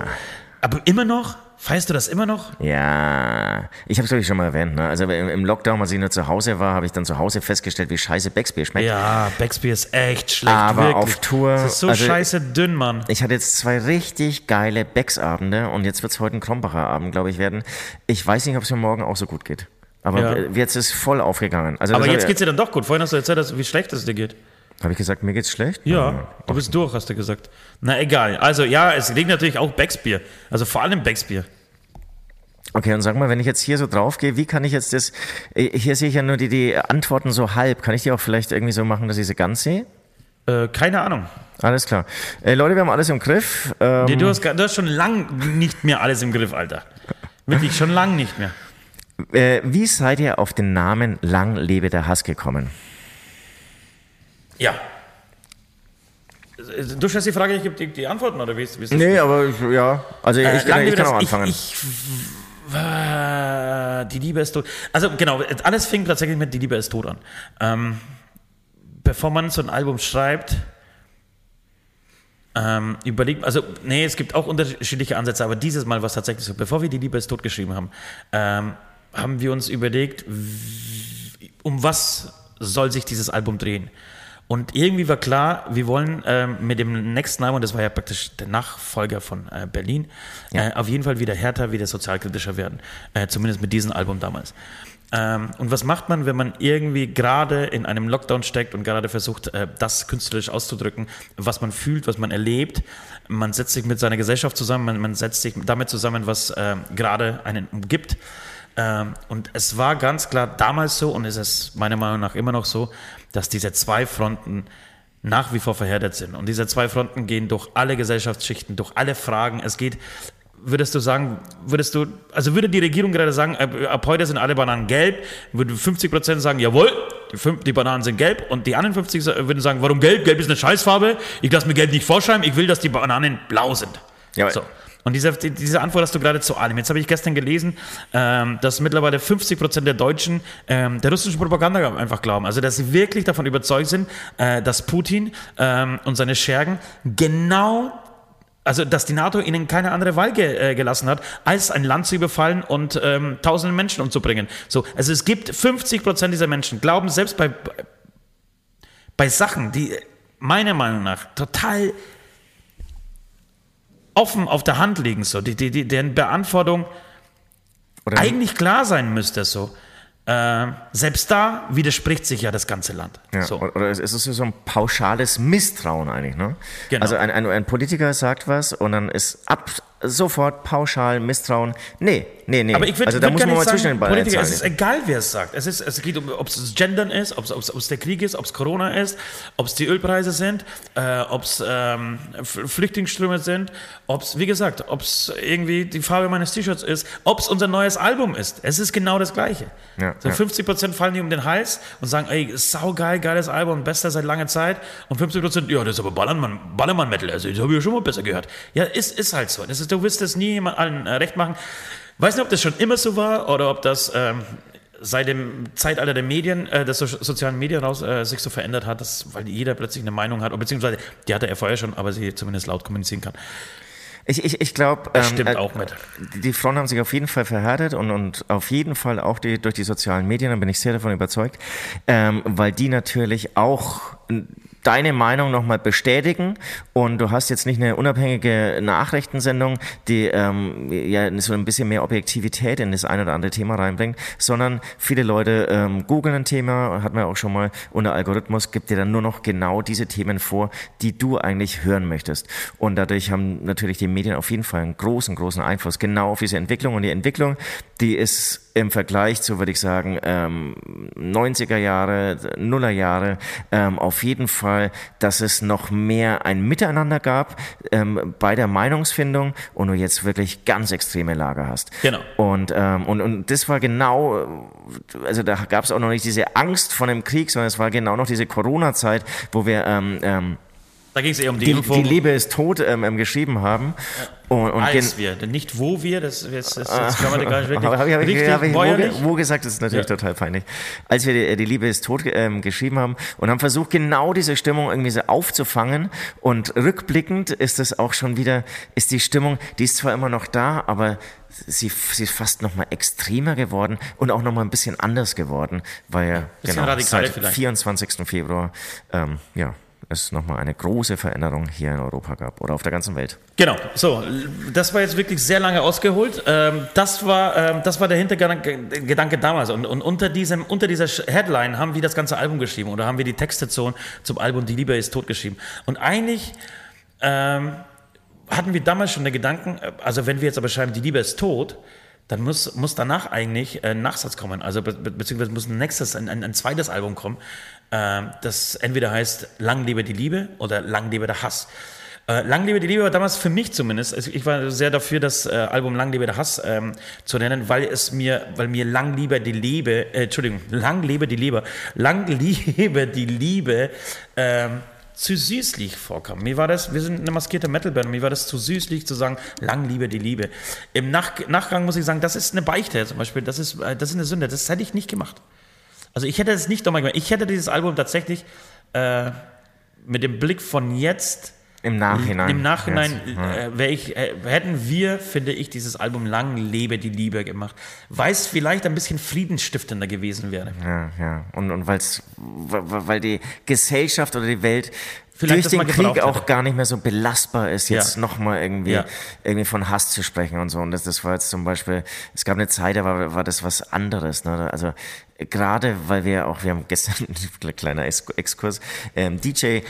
aber immer noch, Feierst du das immer noch? Ja, ich habe es glaube ich schon mal erwähnt. Ne? Also im, Lockdown, als ich nur zu Hause war, habe ich dann zu Hause festgestellt, wie scheiße Becksbier schmeckt. Ja, Becksbier ist echt schlecht. Aber wirklich. auf Tour. Das ist so also scheiße dünn, Mann. Ich hatte jetzt zwei richtig geile Becks-Abende und jetzt wird es heute ein Krombacher Abend, glaube ich, werden. Ich weiß nicht, ob es mir morgen auch so gut geht. Aber Ja. jetzt ist voll aufgegangen. Also Aber das jetzt hab geht's dir dann doch gut. Vorhin hast du erzählt, dass- wie schlecht es dir geht. Habe ich gesagt, mir geht's schlecht? Ja, du bist durch, hast du gesagt. Na egal. Also ja, es liegt natürlich auch Becksbier. Also vor allem Becksbier. Okay, und sag mal, wenn ich jetzt hier so drauf gehe, wie kann ich jetzt das, äh, hier sehe ich ja nur die, die Antworten so halb. Kann ich die auch vielleicht irgendwie so machen, dass ich sie ganz sehe? Äh, keine Ahnung. Alles klar. Äh, Leute, wir haben alles im Griff. Ähm, Nee, du, hast, du hast schon lang nicht mehr alles im Griff, Alter. Wirklich, schon lang nicht mehr. äh, wie seid ihr auf den Namen Lang lebe der Hass gekommen? Ja. Du stellst die Frage, ich gebe die, die Antworten, oder wie ist, wie ist das? Nee, aber ich, ja. Also ich, Äh, kann, lange ich kann auch anfangen. Ich, ich, die Liebe ist tot. Also genau, alles fing tatsächlich mit Die Liebe ist tot an. Ähm, bevor man so ein Album schreibt, ähm, überlegt, also nee, es gibt auch unterschiedliche Ansätze, aber dieses Mal war es tatsächlich so, bevor wir Die Liebe ist tot geschrieben haben, ähm, haben wir uns überlegt, um was soll sich dieses Album drehen? Und irgendwie war klar, wir wollen ähm, mit dem nächsten Album, das war ja praktisch der Nachfolger von äh, Berlin, äh, auf jeden Fall wieder härter, wieder sozialkritischer werden. Äh, zumindest mit diesem Album damals. Ähm, und was macht man, wenn man irgendwie gerade in einem Lockdown steckt und gerade versucht, äh, das künstlerisch auszudrücken, was man fühlt, was man erlebt? Man setzt sich mit seiner Gesellschaft zusammen, man, man setzt sich damit zusammen, was äh, gerade einen umgibt. Ähm, und es war ganz klar damals so und es ist meiner Meinung nach immer noch so, dass diese zwei Fronten nach wie vor verhärtet sind. Und diese zwei Fronten gehen durch alle Gesellschaftsschichten, durch alle Fragen. Es geht, würdest du sagen, würdest du, also würde die Regierung gerade sagen, ab, ab heute sind alle Bananen gelb, würden 50 Prozent sagen, jawohl, die, fünf, die Bananen sind gelb und die anderen 50 würden sagen, warum gelb? Gelb ist eine Scheißfarbe, ich lasse mir gelb nicht vorschreiben, ich will, dass die Bananen blau sind. Ja, so. Und diese, die- diese Antwort hast du gerade zu allem. Jetzt habe ich gestern gelesen, ähm, dass mittlerweile 50 Prozent der Deutschen ähm, der russischen Propaganda einfach glauben. Also, dass sie wirklich davon überzeugt sind, äh, dass Putin ähm, und seine Schergen genau, also dass die NATO ihnen keine andere Wahl ge äh, gelassen hat, als ein Land zu überfallen und ähm, tausende Menschen umzubringen. So, also es gibt 50 Prozent dieser Menschen glauben selbst bei bei Sachen, die meiner Meinung nach total offen auf der Hand liegen, so, die, die, die, deren Beantwortung Oder eigentlich klar sein müsste, so. Äh, selbst da widerspricht sich ja das ganze Land. Ja, so. Oder es ist so ein pauschales Misstrauen eigentlich. Ne? Genau. Also ein, ein, ein Politiker sagt was und dann ist ab sofort pauschal Misstrauen. Nee, nee, nee. Aber ich würde also da würd muss man mal zwischen den Ballen Politiker, es ist egal, wer es sagt. Es, ist, es geht um, ob es Gendern ist, ob es der Krieg ist, ob es Corona ist, ob es die Ölpreise sind, äh, ob es ähm, Flüchtlingsströme sind, ob es, wie gesagt, ob es irgendwie die Farbe meines T-Shirts ist, ob es unser neues Album ist. Es ist genau das Gleiche. Ja, so ja. 50 Prozent fallen die um den Hals und sagen, ey, saugeil, geiles Album, bester seit langer Zeit. Und 50 Prozent, ja, das ist aber Ballermann, Ballermann-Metal, also das habe ich ja schon mal besser gehört. Ja, ist, ist halt so. Das ist, du wirst es nie jemand allen äh, recht machen. Weiß nicht, ob das schon immer so war oder ob das ähm, seit dem Zeitalter der Medien, äh, der so sozialen Medien raus, äh, sich so verändert hat, dass, weil jeder plötzlich eine Meinung hat, oder beziehungsweise die hatte er vorher schon, aber sie zumindest laut kommunizieren kann. Ich, ich, ich glaube, auch mit. Die Frauen haben sich auf jeden Fall verhärtet und, und auf jeden Fall auch die, durch die sozialen Medien, da bin ich sehr davon überzeugt, ähm, weil die natürlich auch deine Meinung nochmal bestätigen und du hast jetzt nicht eine unabhängige Nachrichtensendung, die ähm, ja so ein bisschen mehr Objektivität in das ein oder andere Thema reinbringt, sondern viele Leute ähm, googeln ein Thema, hat man auch schon mal, und der Algorithmus gibt dir dann nur noch genau diese Themen vor, die du eigentlich hören möchtest. Und dadurch haben natürlich die Medien auf jeden Fall einen großen, großen Einfluss genau auf diese Entwicklung. Und die Entwicklung, die ist im Vergleich zu, würde ich sagen, ähm, 90er Jahre, Nuller Jahre, ähm, auf jeden Fall, dass es noch mehr ein Miteinander gab ähm, bei der Meinungsfindung und du jetzt wirklich ganz extreme Lager hast. Genau. Und, ähm, und, und das war genau, äh, also da gab es auch noch nicht diese Angst vor dem Krieg, sondern es war genau noch diese Corona-Zeit, wo wir ähm, ähm, Da ging es eher um die, die, Info. die Liebe ist tot ähm, ähm, geschrieben haben. Und, und gen- als wir, nicht wo wir, das, das, das, das kann man gar nicht wirklich habe ich, hab ich, richtig hab ich wo, wo gesagt, das ist natürlich Ja. total peinlich. Als wir die, die Liebe ist tot ähm, geschrieben haben und haben versucht, genau diese Stimmung irgendwie so aufzufangen und rückblickend ist es auch schon wieder, ist die Stimmung, die ist zwar immer noch da, aber sie, sie ist fast noch mal extremer geworden und auch noch mal ein bisschen anders geworden, weil ja genau, seit vielleicht. 24. Februar ähm, ja, es noch mal eine große Veränderung hier in Europa gab oder auf der ganzen Welt. Genau, so, das war jetzt wirklich sehr lange ausgeholt. Ähm, das, war, ähm, das war der Hintergedanke Gedanke damals. Und, und unter, diesem, unter dieser Headline haben wir das ganze Album geschrieben oder haben wir die Texte zum, zum Album Die Liebe ist tot geschrieben. Und eigentlich ähm, hatten wir damals schon den Gedanken, äh, also wenn wir jetzt aber schreiben, Die Liebe ist tot, dann muss, muss danach eigentlich ein Nachsatz kommen. Also be be beziehungsweise muss ein nächstes, ein, ein, ein zweites Album kommen, das entweder heißt Lang lebe die Liebe oder Lang lebe der Hass. Äh, Lang lebe die Liebe war damals für mich zumindest, also ich war sehr dafür, das äh, Album Lang lebe der Hass ähm, zu nennen, weil es mir, weil mir Lang lebe die Liebe, äh, Entschuldigung, Lang lebe die Liebe, Lang lebe die Liebe ähm, zu süßlich vorkam. Mir war das, wir sind eine maskierte Metalband, mir war das zu süßlich zu sagen, lang liebe die Liebe. Im Nach Nachgang muss ich sagen, das ist eine Beichte zum Beispiel, das ist, äh, das ist eine Sünde, das hätte ich nicht gemacht. Also ich hätte das nicht nochmal gemacht. Ich hätte dieses Album tatsächlich äh, mit dem Blick von jetzt Im Nachhinein. im Nachhinein Jetzt, äh, ich, äh, hätten wir, finde ich, dieses Album Lang lebe die Liebe gemacht, weil es vielleicht ein bisschen friedensstiftender gewesen wäre. Ja, ja. Und, und weil's, weil weil die Gesellschaft oder die Welt Vielleicht durch den Krieg auch hätte. gar nicht mehr so belastbar ist, jetzt Ja. nochmal irgendwie, Ja. irgendwie von Hass zu sprechen und so. Und das, das war jetzt zum Beispiel, es gab eine Zeit, da war, war das was anderes. Ne? Also gerade, weil wir auch, wir haben gestern, kleiner Ex- Exkurs, ähm, DJ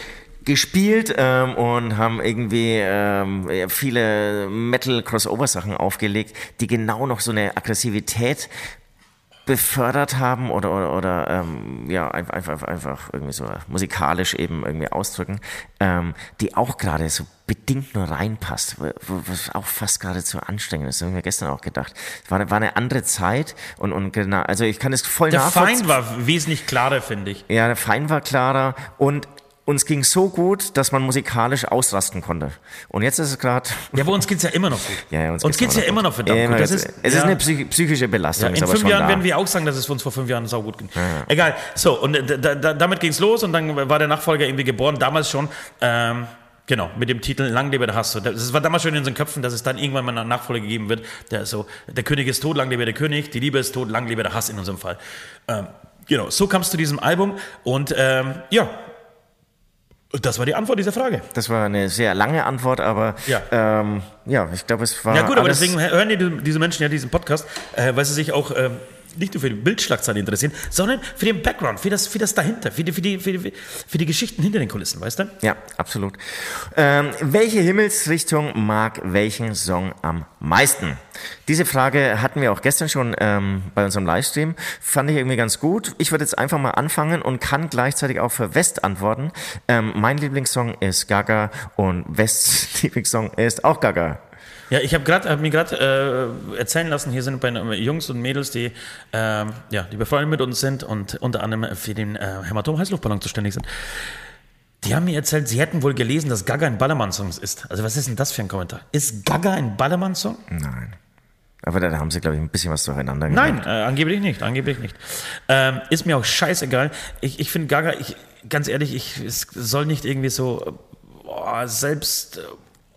gespielt ähm, und haben irgendwie ähm, viele Metal-Crossover-Sachen aufgelegt, die genau noch so eine Aggressivität befördert haben oder, oder, oder ähm, ja, einfach, einfach, einfach irgendwie so musikalisch eben irgendwie ausdrücken, ähm, die auch gerade so bedingt nur reinpasst, was auch fast gerade zu anstrengend ist. Das haben wir gestern auch gedacht. Es war, eine- war eine andere Zeit und, und genau, also ich kann es voll Der nachvollziehen. Feind war wesentlich klarer, finde ich. Ja, der Feind war klarer und uns ging so gut, dass man musikalisch ausrasten konnte. Und jetzt ist es gerade. Ja, aber uns geht's ja immer noch gut. Ja, ja, uns geht's geht's ja immer noch verdammt Ja, gut. Das es ist, es ja, ist eine psych psychische Belastung. ja, in fünf Jahren da. werden wir auch sagen, dass es für uns vor fünf Jahren sau gut ging. Egal. So, und äh, da, da, damit ging's los und dann war der Nachfolger irgendwie geboren, damals schon. Ähm, Genau, mit dem Titel Lang lebe der Hass. So, Das war damals schon in unseren Köpfen, dass es dann irgendwann mal einen Nachfolger gegeben wird, der so, der König ist tot, lang lebe der König, die Liebe ist tot, lang lebe der Hass in unserem Fall. Ähm, genau, so kamst du zu diesem Album und ähm, ja, das war die Antwort dieser Frage. Das war eine sehr lange Antwort, aber Ja. ähm, ja, ich glaube, es war. Ja gut, aber deswegen hören die, diese Menschen ja diesen Podcast, äh, weil sie sich auch ähm, nicht nur für die Bildschlagzeile interessieren, sondern für den Background, für das, für das dahinter, für die, für, die, für, die, für die Geschichten hinter den Kulissen, weißt du? Ja, absolut. Ähm, welche Himmelsrichtung mag welchen Song am meisten? Diese Frage hatten wir auch gestern schon ähm, bei unserem Livestream. Fand ich irgendwie ganz gut. Ich würde jetzt einfach mal anfangen und kann gleichzeitig auch für West antworten. Ähm, mein Lieblingssong ist Gaga und Wests Lieblingssong ist auch Gaga. Ja, ich habe gerade hab mir gerade äh, erzählen lassen, hier sind bei Jungs und Mädels, die ähm, ja, die befreundet mit uns sind und unter anderem für den äh, Hämatom-Heißluftballon zuständig sind. Die haben mir erzählt, sie hätten wohl gelesen, dass Gaga ein Ballermann-Song ist. Also was ist denn das für ein Kommentar? Ist Gaga ein Ballermann-Song? Nein. Aber da haben sie, glaube ich, ein bisschen was durcheinander Nein, gebracht. äh, angeblich nicht, angeblich nicht. Ähm, ist mir auch scheißegal. Ich, ich finde Gaga, ich, ganz ehrlich, ich, es soll nicht irgendwie so äh, boah, selbst,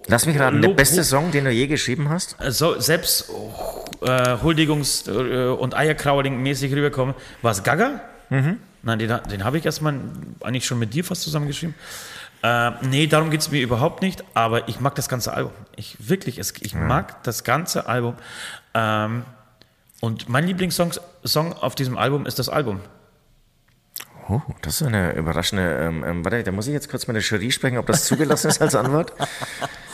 Lass mich raten, der beste Song, den du je geschrieben hast? äh, so, selbst äh, Huldigungs- äh, und Eierkrauling-mäßig rüberkommen. War es Gaga? Mhm. Nein, den, den habe ich erstmal eigentlich schon mit dir fast zusammengeschrieben. Äh, nee, darum geht es mir überhaupt nicht, aber ich mag das ganze Album. Ich wirklich, es, ich mag das ganze Album. Ähm, und mein Lieblingssong Song auf diesem Album ist das Album. Oh, das ist eine überraschende. Ähm, ähm, warte, da muss ich jetzt kurz mit der Jury sprechen, ob das zugelassen ist als Antwort.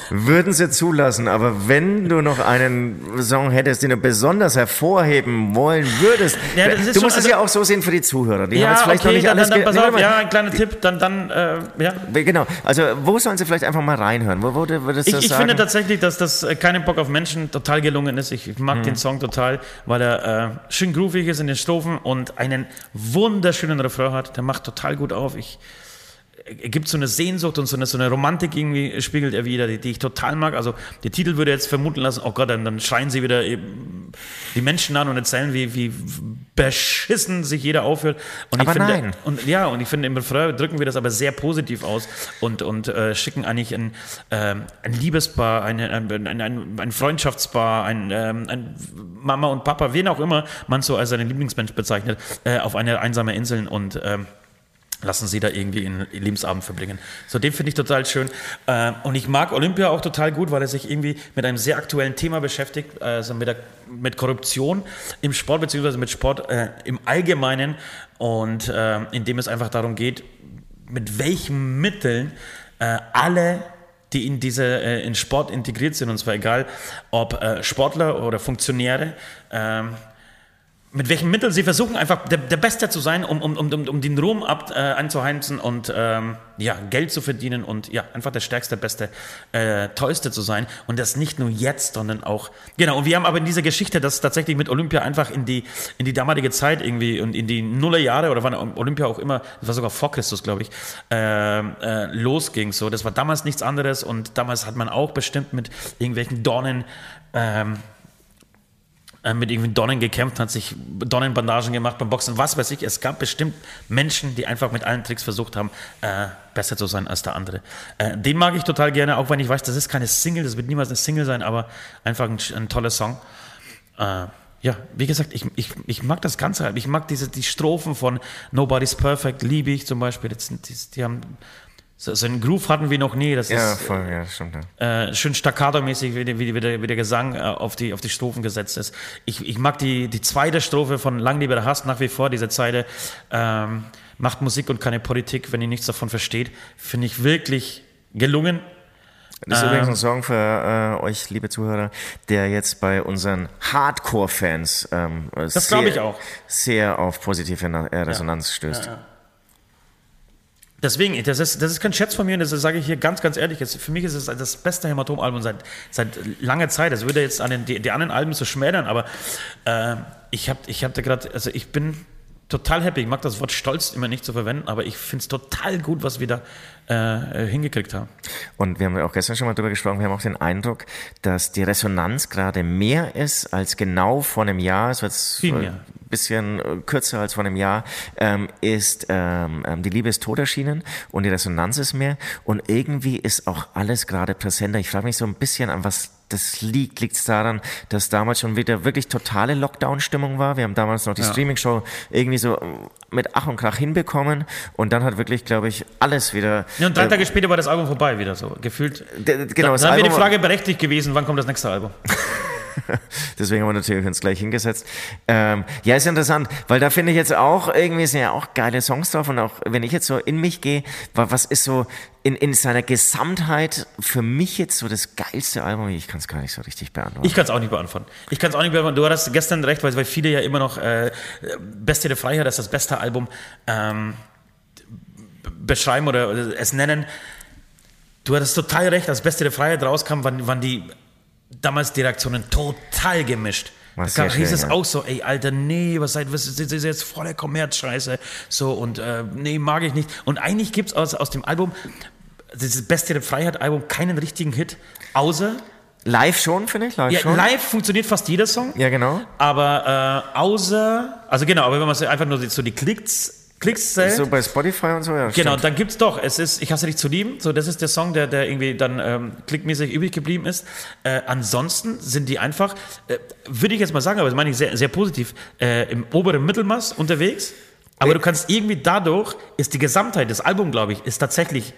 Würden sie zulassen, aber wenn du noch einen Song hättest, den du besonders hervorheben wollen würdest, Ja, du schon- musst es also- ja auch so sehen für die Zuhörer. Die haben Ja, jetzt vielleicht okay, noch nicht dann, alles dann, pass Nee, auf, ja, ein kleiner Tipp, dann, dann, äh, ja. Genau, also wo sollen sie vielleicht einfach mal reinhören? Wo, wo würdest Ich, ich sagen? finde tatsächlich, dass das äh, Keine Bock auf Menschen total gelungen ist. Ich mag Mhm. den Song total, weil er äh, schön groovig ist in den Strophen und einen wunderschönen Refrain hat. Der macht total gut auf. Ich, gibt so eine Sehnsucht und so eine, so eine Romantik irgendwie, spiegelt er wieder, die, die ich total mag. Also der Titel würde jetzt vermuten lassen, oh Gott, dann, dann schreien sie wieder die Menschen an und erzählen, wie, wie beschissen sich jeder aufhört. Und aber ich finde, nein. Und ja, und ich finde, im Refrain drücken wir das aber sehr positiv aus und, und äh, schicken eigentlich ein, äh, ein Liebespaar, ein, ein, ein, ein Freundschaftspaar, ein, ähm, ein Mama und Papa, wen auch immer man so als seinen Lieblingsmensch bezeichnet, äh, auf eine einsame Insel und ähm, lassen sie da irgendwie einen Lebensabend verbringen. So, den finde ich total schön. Äh, und ich mag Olympia auch total gut, weil er sich irgendwie mit einem sehr aktuellen Thema beschäftigt, also mit, der, mit Korruption im Sport, beziehungsweise mit Sport äh, im Allgemeinen. Und äh, indem es einfach darum geht, mit welchen Mitteln äh, alle die in diese äh, in Sport integriert sind und zwar egal ob Sportler oder Funktionäre ähm, mit welchen Mitteln sie versuchen, einfach der, der Beste zu sein, um, um, um, um den Ruhm ab, äh, einzuheimsen und ähm, ja, Geld zu verdienen und ja, einfach der Stärkste, Beste, äh, Tollste zu sein. Und das nicht nur jetzt, sondern auch, genau, und wir haben aber in dieser Geschichte das tatsächlich mit Olympia einfach in die, in die damalige Zeit irgendwie und in die Nullerjahre oder wann Olympia auch immer, das war sogar vor Christus, glaube ich, äh, äh, losging. So, das war damals nichts anderes und damals hat man auch bestimmt mit irgendwelchen Dornen ähm, äh, mit irgendwie Donnen gekämpft, hat sich Donnenbandagen gemacht beim Boxen, was weiß ich. Es gab bestimmt Menschen, die einfach mit allen Tricks versucht haben, äh, besser zu sein als der andere. Äh, den mag ich total gerne, auch wenn ich weiß, das ist keine Single, das wird niemals eine Single sein, aber einfach ein, ein toller Song. Äh, ja, wie gesagt, ich, ich, ich mag das Ganze halt. Ich mag diese die Strophen von Nobody's Perfect, liebe ich zum Beispiel. Die, die haben so, so einen Groove hatten wir noch nie. Das Ja, ist voll, ja, stimmt. äh, schön staccato-mäßig, wie, wie, wie, der, wie der Gesang äh, auf, die, auf die Strophen gesetzt ist. Ich, ich mag die, die zweite Strophe von Lang lieber der Hass nach wie vor, diese Zeile, ähm, macht Musik und keine Politik, wenn ihr nichts davon versteht, finde ich wirklich gelungen. Das ist Ähm. übrigens ein Song für äh, euch, liebe Zuhörer, der jetzt bei unseren Hardcore-Fans ähm, auch. sehr auf positive äh, Resonanz stößt. Deswegen, das ist, das ist kein Scherz von mir, und das sage ich hier ganz, ganz ehrlich. Für mich ist es das beste Hämatom-Album seit, seit langer Zeit. Das würde jetzt an den, die, die anderen Alben so schmälern, aber äh, ich habe ich hab da gerade, also ich bin total happy. Ich mag das Wort stolz immer nicht zu verwenden, aber ich finde es total gut, was wir da äh, hingekriegt haben. Und wir haben ja auch gestern schon mal drüber gesprochen, wir haben auch den Eindruck, dass die Resonanz gerade mehr ist als genau vor einem Jahr. Es wird Viel mehr. Bisschen äh, kürzer als vor einem Jahr, ähm, ist ähm, ähm, die Liebe ist tot erschienen und die Resonanz ist mehr. Und irgendwie ist auch alles gerade präsenter. Ich frage mich so ein bisschen an was das liegt. Liegt es daran, dass damals schon wieder wirklich totale Lockdown-Stimmung war? Wir haben damals noch die Streaming-Show irgendwie so äh, mit Ach und Krach hinbekommen und dann hat wirklich, glaube ich, alles wieder Ja, und drei Tage später war das Album vorbei wieder so, gefühlt. Genau, da dann wäre die Frage berechtigt gewesen, wann kommt das nächste Album? Deswegen haben wir natürlich uns gleich hingesetzt. Ähm, ja, ist interessant, weil da finde ich jetzt auch, irgendwie sind ja auch geile Songs drauf und auch wenn ich jetzt so in mich gehe, wa- was ist so in, in seiner Gesamtheit für mich jetzt so das geilste Album? Ich kann es gar nicht so richtig beantworten. Ich kann es auch nicht beantworten. Ich kann es auch nicht beantworten. Du hattest gestern recht, weil, weil viele ja immer noch äh, Beste der Freiheit als das beste Album ähm, beschreiben oder, oder es nennen. Du hattest total recht, als Beste der Freiheit rauskam, waren, waren die damals die Reaktionen total gemischt. War Da hieß es ja. auch so, ey, Alter, nee, was seid, was ist das ist jetzt voller Kommerzscheiße, so und äh, nee, mag ich nicht. Und eigentlich gibt es aus, aus dem Album, dieses Beste Freiheit-Album, keinen richtigen Hit, außer Live schon, finde ich, live ja, schon. live funktioniert fast jeder Song, Ja, genau. aber äh, außer, also genau, aber wenn man so einfach nur so die Klicks, Klicks zählt, So bei Spotify und so, ja. genau, stimmt. dann gibt's doch, es ist Ich hasse dich zu lieben, so das ist der Song, der, der irgendwie dann ähm, klickmäßig übrig geblieben ist. Äh, ansonsten sind die einfach, äh, würde ich jetzt mal sagen, aber das meine ich sehr, sehr positiv, äh, im oberen Mittelmaß unterwegs, aber du kannst irgendwie dadurch, ist die Gesamtheit des Albums, glaube ich, ist tatsächlich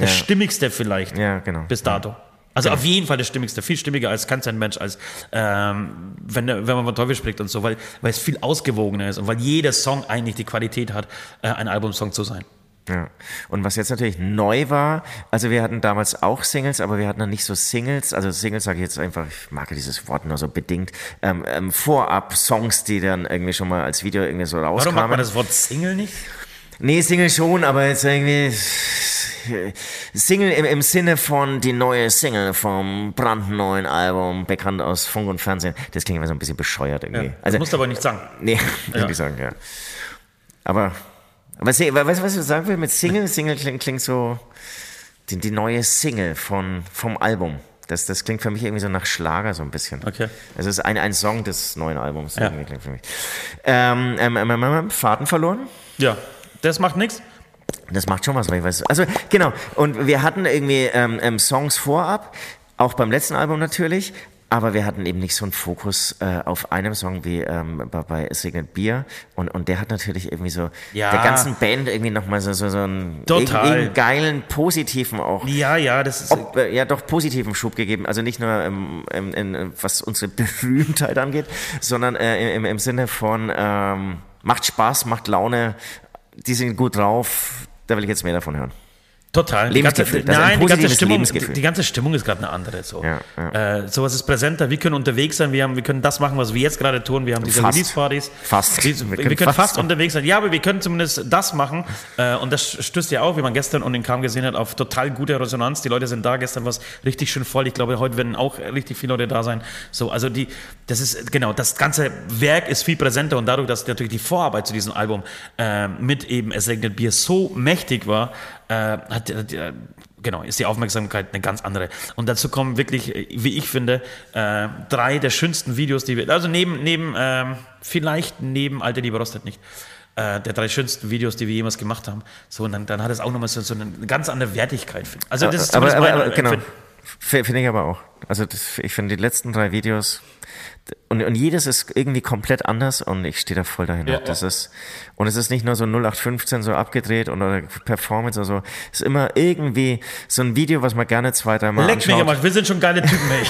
das Ja. stimmigste vielleicht Ja, genau. bis dato. Also auf jeden Fall das Stimmigste, viel stimmiger als kann ein Mensch, als ähm, wenn, wenn man von Teufel spricht und so, weil, weil es viel ausgewogener ist und weil jeder Song eigentlich die Qualität hat, äh, ein Albumsong zu sein. Ja. Und was jetzt natürlich neu war, also wir hatten damals auch Singles, aber wir hatten dann nicht so Singles, also Singles sage ich jetzt einfach, ich mag dieses Wort nur so bedingt, ähm, ähm, vorab Songs, die dann irgendwie schon mal als Video irgendwie so rauskamen. Warum mag man das Wort Single nicht? Nee, Single schon, aber jetzt irgendwie Single im, im Sinne von die neue Single vom brandneuen Album, bekannt aus Funk und Fernsehen. Das klingt immer so ein bisschen bescheuert irgendwie. Ja, also, das musst du aber nicht sagen. nee, würde Ja. ich sagen, ja. Aber Aber weißt du, was ich sagen will mit Single? Single klingt, klingt so die, die neue Single von, vom Album. Das, das klingt für mich irgendwie so nach Schlager so ein bisschen. Okay. Es ist ein, ein Song des neuen Albums. Ja. klingt für mich. Ähm, ähm, ähm, ähm, ähm, Faden verloren? Ja, das macht nichts. Das macht schon was, weil ich weiß. Also genau. Und wir hatten irgendwie ähm, ähm, Songs vorab, auch beim letzten Album natürlich. Aber wir hatten eben nicht so einen Fokus äh, auf einem Song wie ähm, bei, bei Es regnet Bier. Und, und der hat natürlich irgendwie so Ja. der ganzen Band irgendwie nochmal so, so, so einen Total. geilen, positiven auch. Ja, ja, das ist. Ob, äh, ja, doch positiven Schub gegeben. Also nicht nur ähm, ähm, in, was unsere Berühmtheit angeht, sondern äh, im, im Sinne von ähm, macht Spaß, macht Laune, die sind gut drauf. Da will ich jetzt mehr davon hören. Total. Lebensgefühl, Die ganze, nein, die ganze Stimmung, die ganze Stimmung ist gerade eine andere. So. Ja, Äh, sowas ist präsenter. Wir können unterwegs sein. Wir, haben, wir können das machen, was wir jetzt gerade tun. Wir haben diese. Release-Partys. Fast. Wir, Wir können fast fast, unterwegs sein. Ja, aber wir können zumindest das machen. Äh, und das stößt ja auch, wie man gestern und den Kam gesehen hat, auf total gute Resonanz. Die Leute sind da. Gestern war es richtig schön voll. Ich glaube, heute werden auch richtig viele Leute da sein. So, also die, das ist, genau, das ganze Werk ist viel präsenter und dadurch, dass natürlich die Vorarbeit zu diesem Album äh, mit eben Es regnet Bier so mächtig war, hat, hat äh, genau, ist die Aufmerksamkeit eine ganz andere. Und dazu kommen wirklich, äh, wie ich finde, äh, drei der schönsten Videos, die wir, also neben, neben ähm, vielleicht neben Alte Liebe Rostet nicht, äh, der drei schönsten Videos, die wir jemals gemacht haben. So, und dann, dann hat es auch nochmal so, so eine ganz andere Wertigkeit. Also das ist aber, aber, aber genau. Finde ich aber auch. Also das, ich finde die letzten drei Videos und, und jedes ist irgendwie komplett anders und ich stehe da voll dahinter. Ja, das ist und es ist nicht nur so 0815 so abgedreht oder Performance oder so. Es ist immer irgendwie so ein Video, was man gerne zwei, dreimal Leck mich anschaut. immer, wir sind schon geile Typen, ey.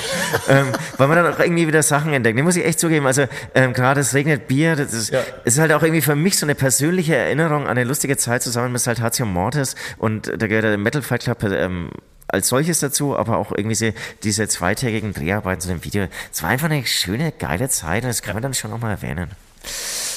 ähm, weil man dann auch irgendwie wieder Sachen entdeckt. Den muss ich echt zugeben. Also ähm, gerade es regnet Bier, das ist, Ja. ist halt auch irgendwie für mich so eine persönliche Erinnerung an eine lustige Zeit zusammen mit Saltatio Mortis und da gehört der Metal Fight Club ähm, als solches dazu, aber auch irgendwie diese, diese zweitägigen Dreharbeiten zu dem Video. Es war einfach eine schöne, geile Zeit und das kann man dann schon auch mal erwähnen.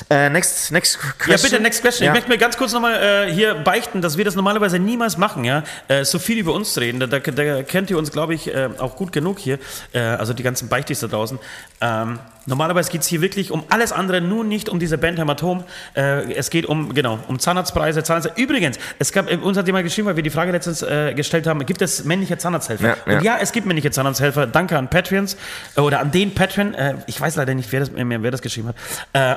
Äh, next, next question. Ja, bitte, next question. Ja. Ich möchte mir ganz kurz nochmal äh, hier beichten, dass wir das normalerweise niemals machen, ja. Äh, so viel über uns reden. Da, da, da kennt ihr uns, glaube ich, äh, auch gut genug hier. Äh, also die ganzen Beichtis da draußen. Ähm, normalerweise geht es hier wirklich um alles andere, nur nicht um diese Band Hämatom. Äh, es geht um, genau, um Zahnarztpreise, Zahnarztpreise. Übrigens, es gab, äh, uns hat jemand geschrieben, weil wir die Frage letztens äh, gestellt haben, gibt es männliche Zahnarzthelfer? Ja, ja. Und ja, es gibt männliche Zahnarzthelfer. Danke an Patreons äh, oder an den Patreon. Äh, ich weiß leider nicht, wer das, mehr, wer das geschrieben hat.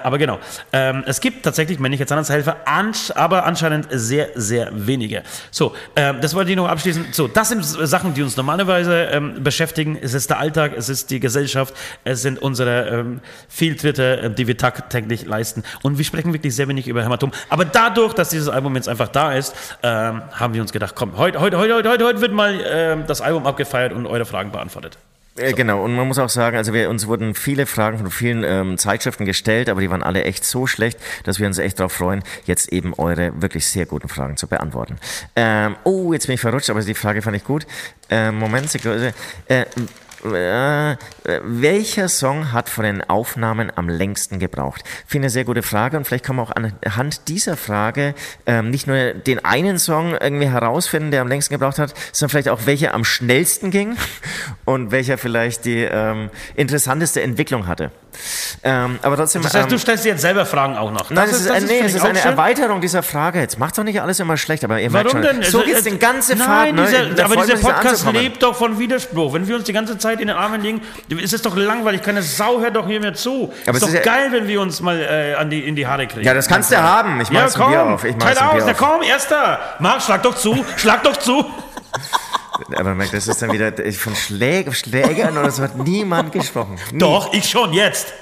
Aber genau. Ähm, es gibt tatsächlich männliche Zahnarzthelfer, ansch aber anscheinend sehr, sehr wenige. So, ähm, das wollte ich noch abschließen. So, das sind Sachen, die uns normalerweise ähm, beschäftigen. Es ist der Alltag, es ist die Gesellschaft, es sind unsere ähm, Fehltritte, äh, die wir tagtäglich leisten. Und wir sprechen wirklich sehr wenig über Hämatom. Aber dadurch, dass dieses Album jetzt einfach da ist, ähm, haben wir uns gedacht, komm, heute, heute, heute, heute, heute, heute wird mal ähm, das Album abgefeiert und eure Fragen beantwortet. Äh, Genau, und man muss auch sagen, also wir, uns wurden viele Fragen von vielen ähm, Zeitschriften gestellt, aber die waren alle echt so schlecht, dass wir uns echt darauf freuen, jetzt eben eure wirklich sehr guten Fragen zu beantworten. Ähm, oh, jetzt bin ich verrutscht, aber die Frage fand ich gut. Ähm, Moment, Sekunde. Äh, äh, welcher Song hat von den Aufnahmen am längsten gebraucht? Finde eine sehr gute Frage und vielleicht kann man auch anhand dieser Frage ähm, nicht nur den einen Song irgendwie herausfinden, der am längsten gebraucht hat, sondern vielleicht auch welcher am schnellsten ging und welcher vielleicht die ähm, interessanteste Entwicklung hatte. Ähm, aber trotzdem. Das heißt, ähm, du stellst dir jetzt selber Fragen auch noch. Nein, das ist, äh, nee, finde es ich ist eine schön. Erweiterung dieser Frage. Jetzt macht doch nicht alles immer schlecht, aber ihr merkt Warum schon, denn? so Also, geht's äh, den ganzen Nein, Fahrt. Ne? dieser, Da aber dieser Podcast lebt doch von Widerspruch. Wenn wir uns die ganze Zeit in den Armen liegen, ist es doch langweilig. Keine Sau hört doch hier mehr zu. Aber ist es doch ist ja- geil, wenn wir uns mal äh, an die, in die Haare kriegen. Ja, das kannst du haben. Ich mach Ja, komm, Bier auf. Ich mach teil aus. Bier Na auf. komm, erster. Mach, schlag doch zu. Schlag doch zu. Aber merkt, das ist dann wieder von Schläg, Schlägern oder so hat niemand gesprochen. Nie. Doch, ich schon, jetzt.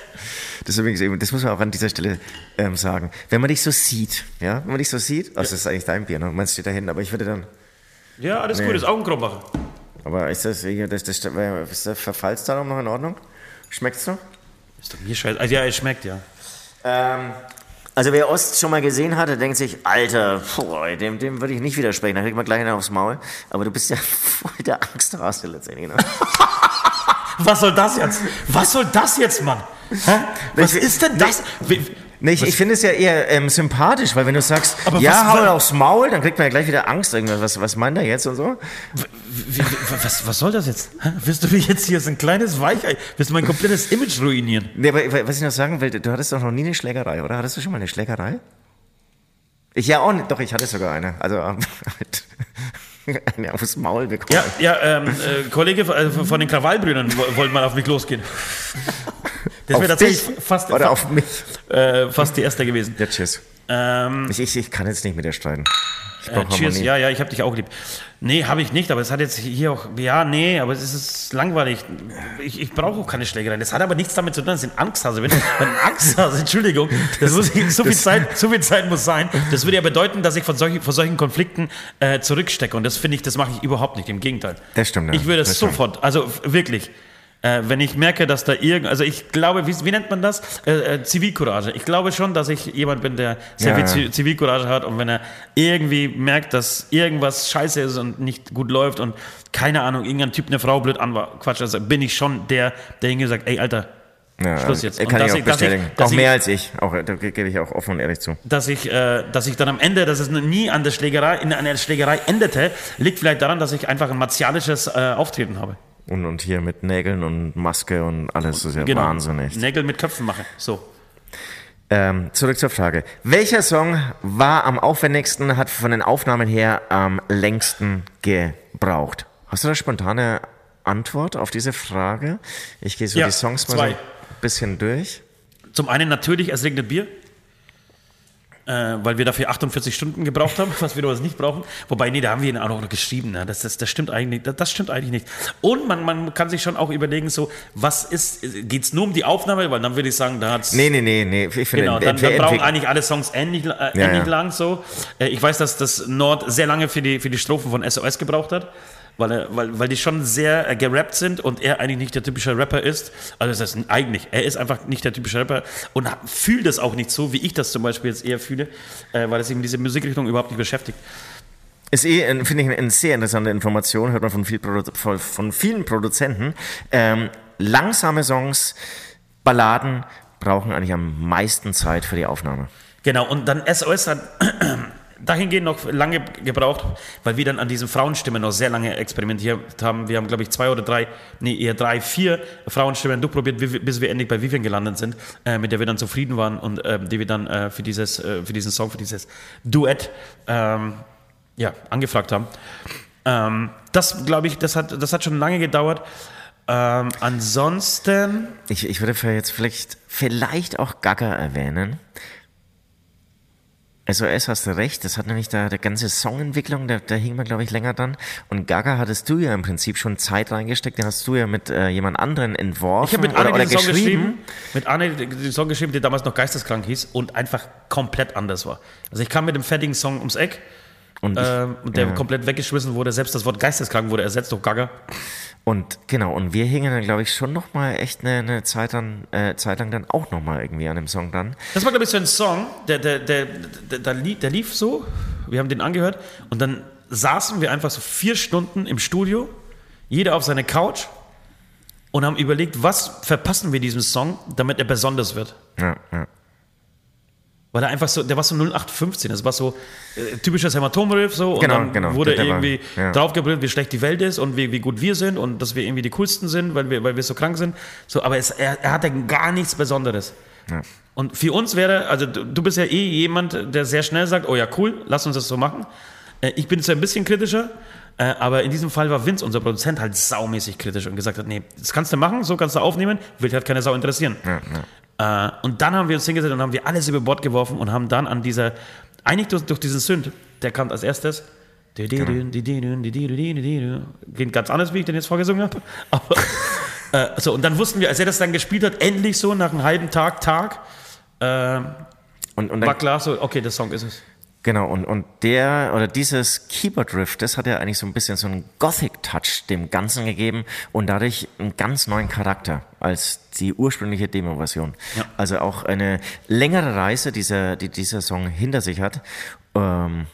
Das, ist übrigens, eben- das muss man auch an dieser Stelle ähm, sagen. Wenn man dich so sieht, ja, wenn man dich so sieht, also das ist eigentlich dein Bier, ne? Meins steht da hinten, aber ich würde dann, Ja, alles gut, ist Augenkrommbacher. Aber ist das, das, das, ist der Verfallsdatum noch in Ordnung? Schmeckt's noch? Ist doch mir scheiße. Also, ja, es schmeckt, ja. Ähm, also wer Ost schon mal gesehen hat, der denkt sich, Alter, puh, dem, dem würde ich nicht widersprechen, da kriegt man gleich einen aufs Maul. Aber du bist ja voll der Angsthase letztendlich. Ne? Was soll das jetzt? Was soll das jetzt, Mann? Hä? Was ist denn das? Nee, ich, ich finde es ja eher ähm, sympathisch, weil wenn du sagst, Aber ja, was- hau aufs Maul, dann kriegt man ja gleich wieder Angst. Irgendwas, was, was meint er jetzt und so? Was, was soll das jetzt? Hä? Willst du mich jetzt hier so ein kleines Weichei, willst du mein komplettes Image ruinieren? Nee, aber was ich noch sagen will, du hattest doch noch nie eine Schlägerei, oder? Hattest du schon mal eine Schlägerei? Ich ja auch nicht, doch, ich hatte sogar eine. Also halt eine aufs Maul bekommen. Ja, ja ähm, äh, Kollege äh, von den Krawallbrüdern wo- wollte mal auf mich losgehen. Das wäre tatsächlich dich fast, Oder fa- auf mich. Äh, fast die erste gewesen. Ja, tschüss. Ähm, Ich, ich, ich kann jetzt nicht mit dir streiten. Ich äh, cheers, ja, ja, ich habe dich auch lieb. Nee, habe ich nicht, aber es hat jetzt hier auch, ja, nee, aber es ist langweilig. Ich, ich brauche auch keine Schlägerei. Das hat aber nichts damit zu tun, dass ich ein Angsthase bin. Ein Angsthase, Entschuldigung, das muss ich, so, viel Zeit, so viel Zeit muss sein. Das würde ja bedeuten, dass ich von solchen, von solchen Konflikten äh, zurückstecke. Und das finde ich, das mache ich überhaupt nicht. Im Gegenteil. Das stimmt, ja. Ich würde Das stimmt. sofort, also wirklich. Äh, wenn ich merke, dass da irgend, also ich glaube, wie, wie nennt man das? Äh, äh, Zivilcourage. Ich glaube schon, dass ich jemand bin, der sehr Ja, viel ja. Zi- Zivilcourage hat und wenn er irgendwie merkt, dass irgendwas scheiße ist und nicht gut läuft und keine Ahnung, irgendein Typ eine Frau blöd anquatscht, also bin ich schon der, der und sagt, ey Alter, Ja, Schluss jetzt. Und Kann ich ich- auch ich- bestätigen. dass auch ich- mehr als ich. Auch, da ge- gebe ich auch offen und ehrlich zu. dass ich, äh, dass ich dann am Ende, dass es nie an der Schlägerei, in einer Schlägerei endete, liegt vielleicht daran, dass ich einfach ein martialisches äh, Auftreten habe. Und, und hier mit Nägeln und Maske und alles ist ja Genau. wahnsinnig. Nägel mit Köpfen machen. So. Ähm, zurück zur Frage. Welcher Song war am aufwendigsten, hat von den Aufnahmen her am längsten gebraucht? Hast du da spontane Antwort auf diese Frage? Ich gehe so Ja, die Songs mal zwei. so ein bisschen durch. Zum einen natürlich, es regnet Bier. Äh, weil wir dafür 48 Stunden gebraucht haben, was wir damals nicht brauchen. Wobei, nee, da haben wir ihn auch noch geschrieben. Ne? Das, das, das, stimmt eigentlich, das, das stimmt eigentlich nicht. Und man, man kann sich schon auch überlegen, so, was ist, geht es nur um die Aufnahme? Weil dann würde ich sagen, da hat es. Nee, nee, nee, nee. Ich finde, Genau, dann, dann brauchen eigentlich alle Songs ähnlich, äh, ähnlich ja. lang so. Äh, ich weiß, dass das Nord sehr lange für die, für die Strophen von SOS gebraucht hat, weil, er, weil, weil die schon sehr äh, gerappt sind und er eigentlich nicht der typische Rapper ist. Also das heißt eigentlich, er ist einfach nicht der typische Rapper und fühlt das auch nicht so, wie ich das zum Beispiel jetzt eher fühle, äh, weil es eben diese Musikrichtung überhaupt nicht beschäftigt. Ist eh, finde ich, eine sehr interessante Information, hört man von, viel Produ von vielen Produzenten. Ähm, langsame Songs, Balladen brauchen eigentlich am meisten Zeit für die Aufnahme. Genau, und dann SOS hat dahingehend noch lange gebraucht, weil wir dann an diesen Frauenstimmen noch sehr lange experimentiert haben. Wir haben, glaube ich, zwei oder drei, nee, eher drei, vier Frauenstimmen durchprobiert, bis wir endlich bei Vivian gelandet sind, äh, mit der wir dann zufrieden waren und ähm, die wir dann äh, für, dieses, äh, für diesen Song, für dieses Duett ähm, ja, angefragt haben. Ähm, das, glaube ich, das hat, das hat schon lange gedauert. Ähm, ansonsten, Ich, ich würde jetzt vielleicht, vielleicht auch Gaga erwähnen. SOS hast du recht, das hat nämlich da die ganze Songentwicklung, da, da hing man glaube ich länger dran. Und Gaga hattest du ja im Prinzip schon Zeit reingesteckt, den hast du ja mit äh, jemand anderen entworfen Ich habe mit Arne oder, oder diesen Song geschrieben. geschrieben. Mit Arne den Song geschrieben, der damals noch geisteskrank hieß und einfach komplett anders war. Also ich kam mit dem fertigen Song ums Eck Und, ich, ähm, der ja. komplett weggeschmissen wurde. Selbst das Wort geisteskrank wurde ersetzt durch Gaga. Und genau, und wir hingen dann glaube ich schon nochmal echt eine, eine Zeit, dann, äh, Zeit lang dann auch nochmal irgendwie an dem Song dran. Das war, glaube ich, so ein Song, der, der, der, der, der, lief, der lief so. Wir haben den angehört und dann saßen wir einfach so vier Stunden im Studio, jeder auf seine Couch und haben überlegt, was verpassen wir diesem Song, damit er besonders wird. Ja, ja. Weil er einfach so, der war so 0815, das war so äh, typisches Hämatom-Riff so und Genau, dann genau, wurde war- irgendwie ja. draufgebrüllt, wie schlecht die Welt ist und wie, wie gut wir sind und dass wir irgendwie die coolsten sind, weil wir, weil wir so krank sind. So, aber es, er, er hatte gar nichts Besonderes. Ja. Und für uns wäre, also du, du bist ja eh jemand, der sehr schnell sagt, oh ja, cool, lass uns das so machen. Äh, ich bin zwar ein bisschen kritischer, äh, aber in diesem Fall war Vince, unser Produzent, halt saumäßig kritisch und gesagt hat, nee, das kannst du machen, so kannst du aufnehmen, will halt keine Sau interessieren. Ja. Äh, und dann haben wir uns hingesetzt und haben wir alles über Bord geworfen und haben dann an dieser, eigentlich durch, durch diesen Synth, der kam als erstes. Geht ganz anders, wie ich den jetzt vorgesungen habe. Aber, äh, so, und dann wussten wir, als er das dann gespielt hat, endlich so nach einem halben Tag, Tag, äh, Und, und war klar so, okay, der Song ist es. Genau, und, und der oder dieses Keyboard Riff, das hat ja eigentlich so ein bisschen so einen Gothic-Touch dem Ganzen gegeben und dadurch einen ganz neuen Charakter als die ursprüngliche Demo-Version. Ja. Also auch eine längere Reise, dieser, die dieser Song hinter sich hat. Ähm,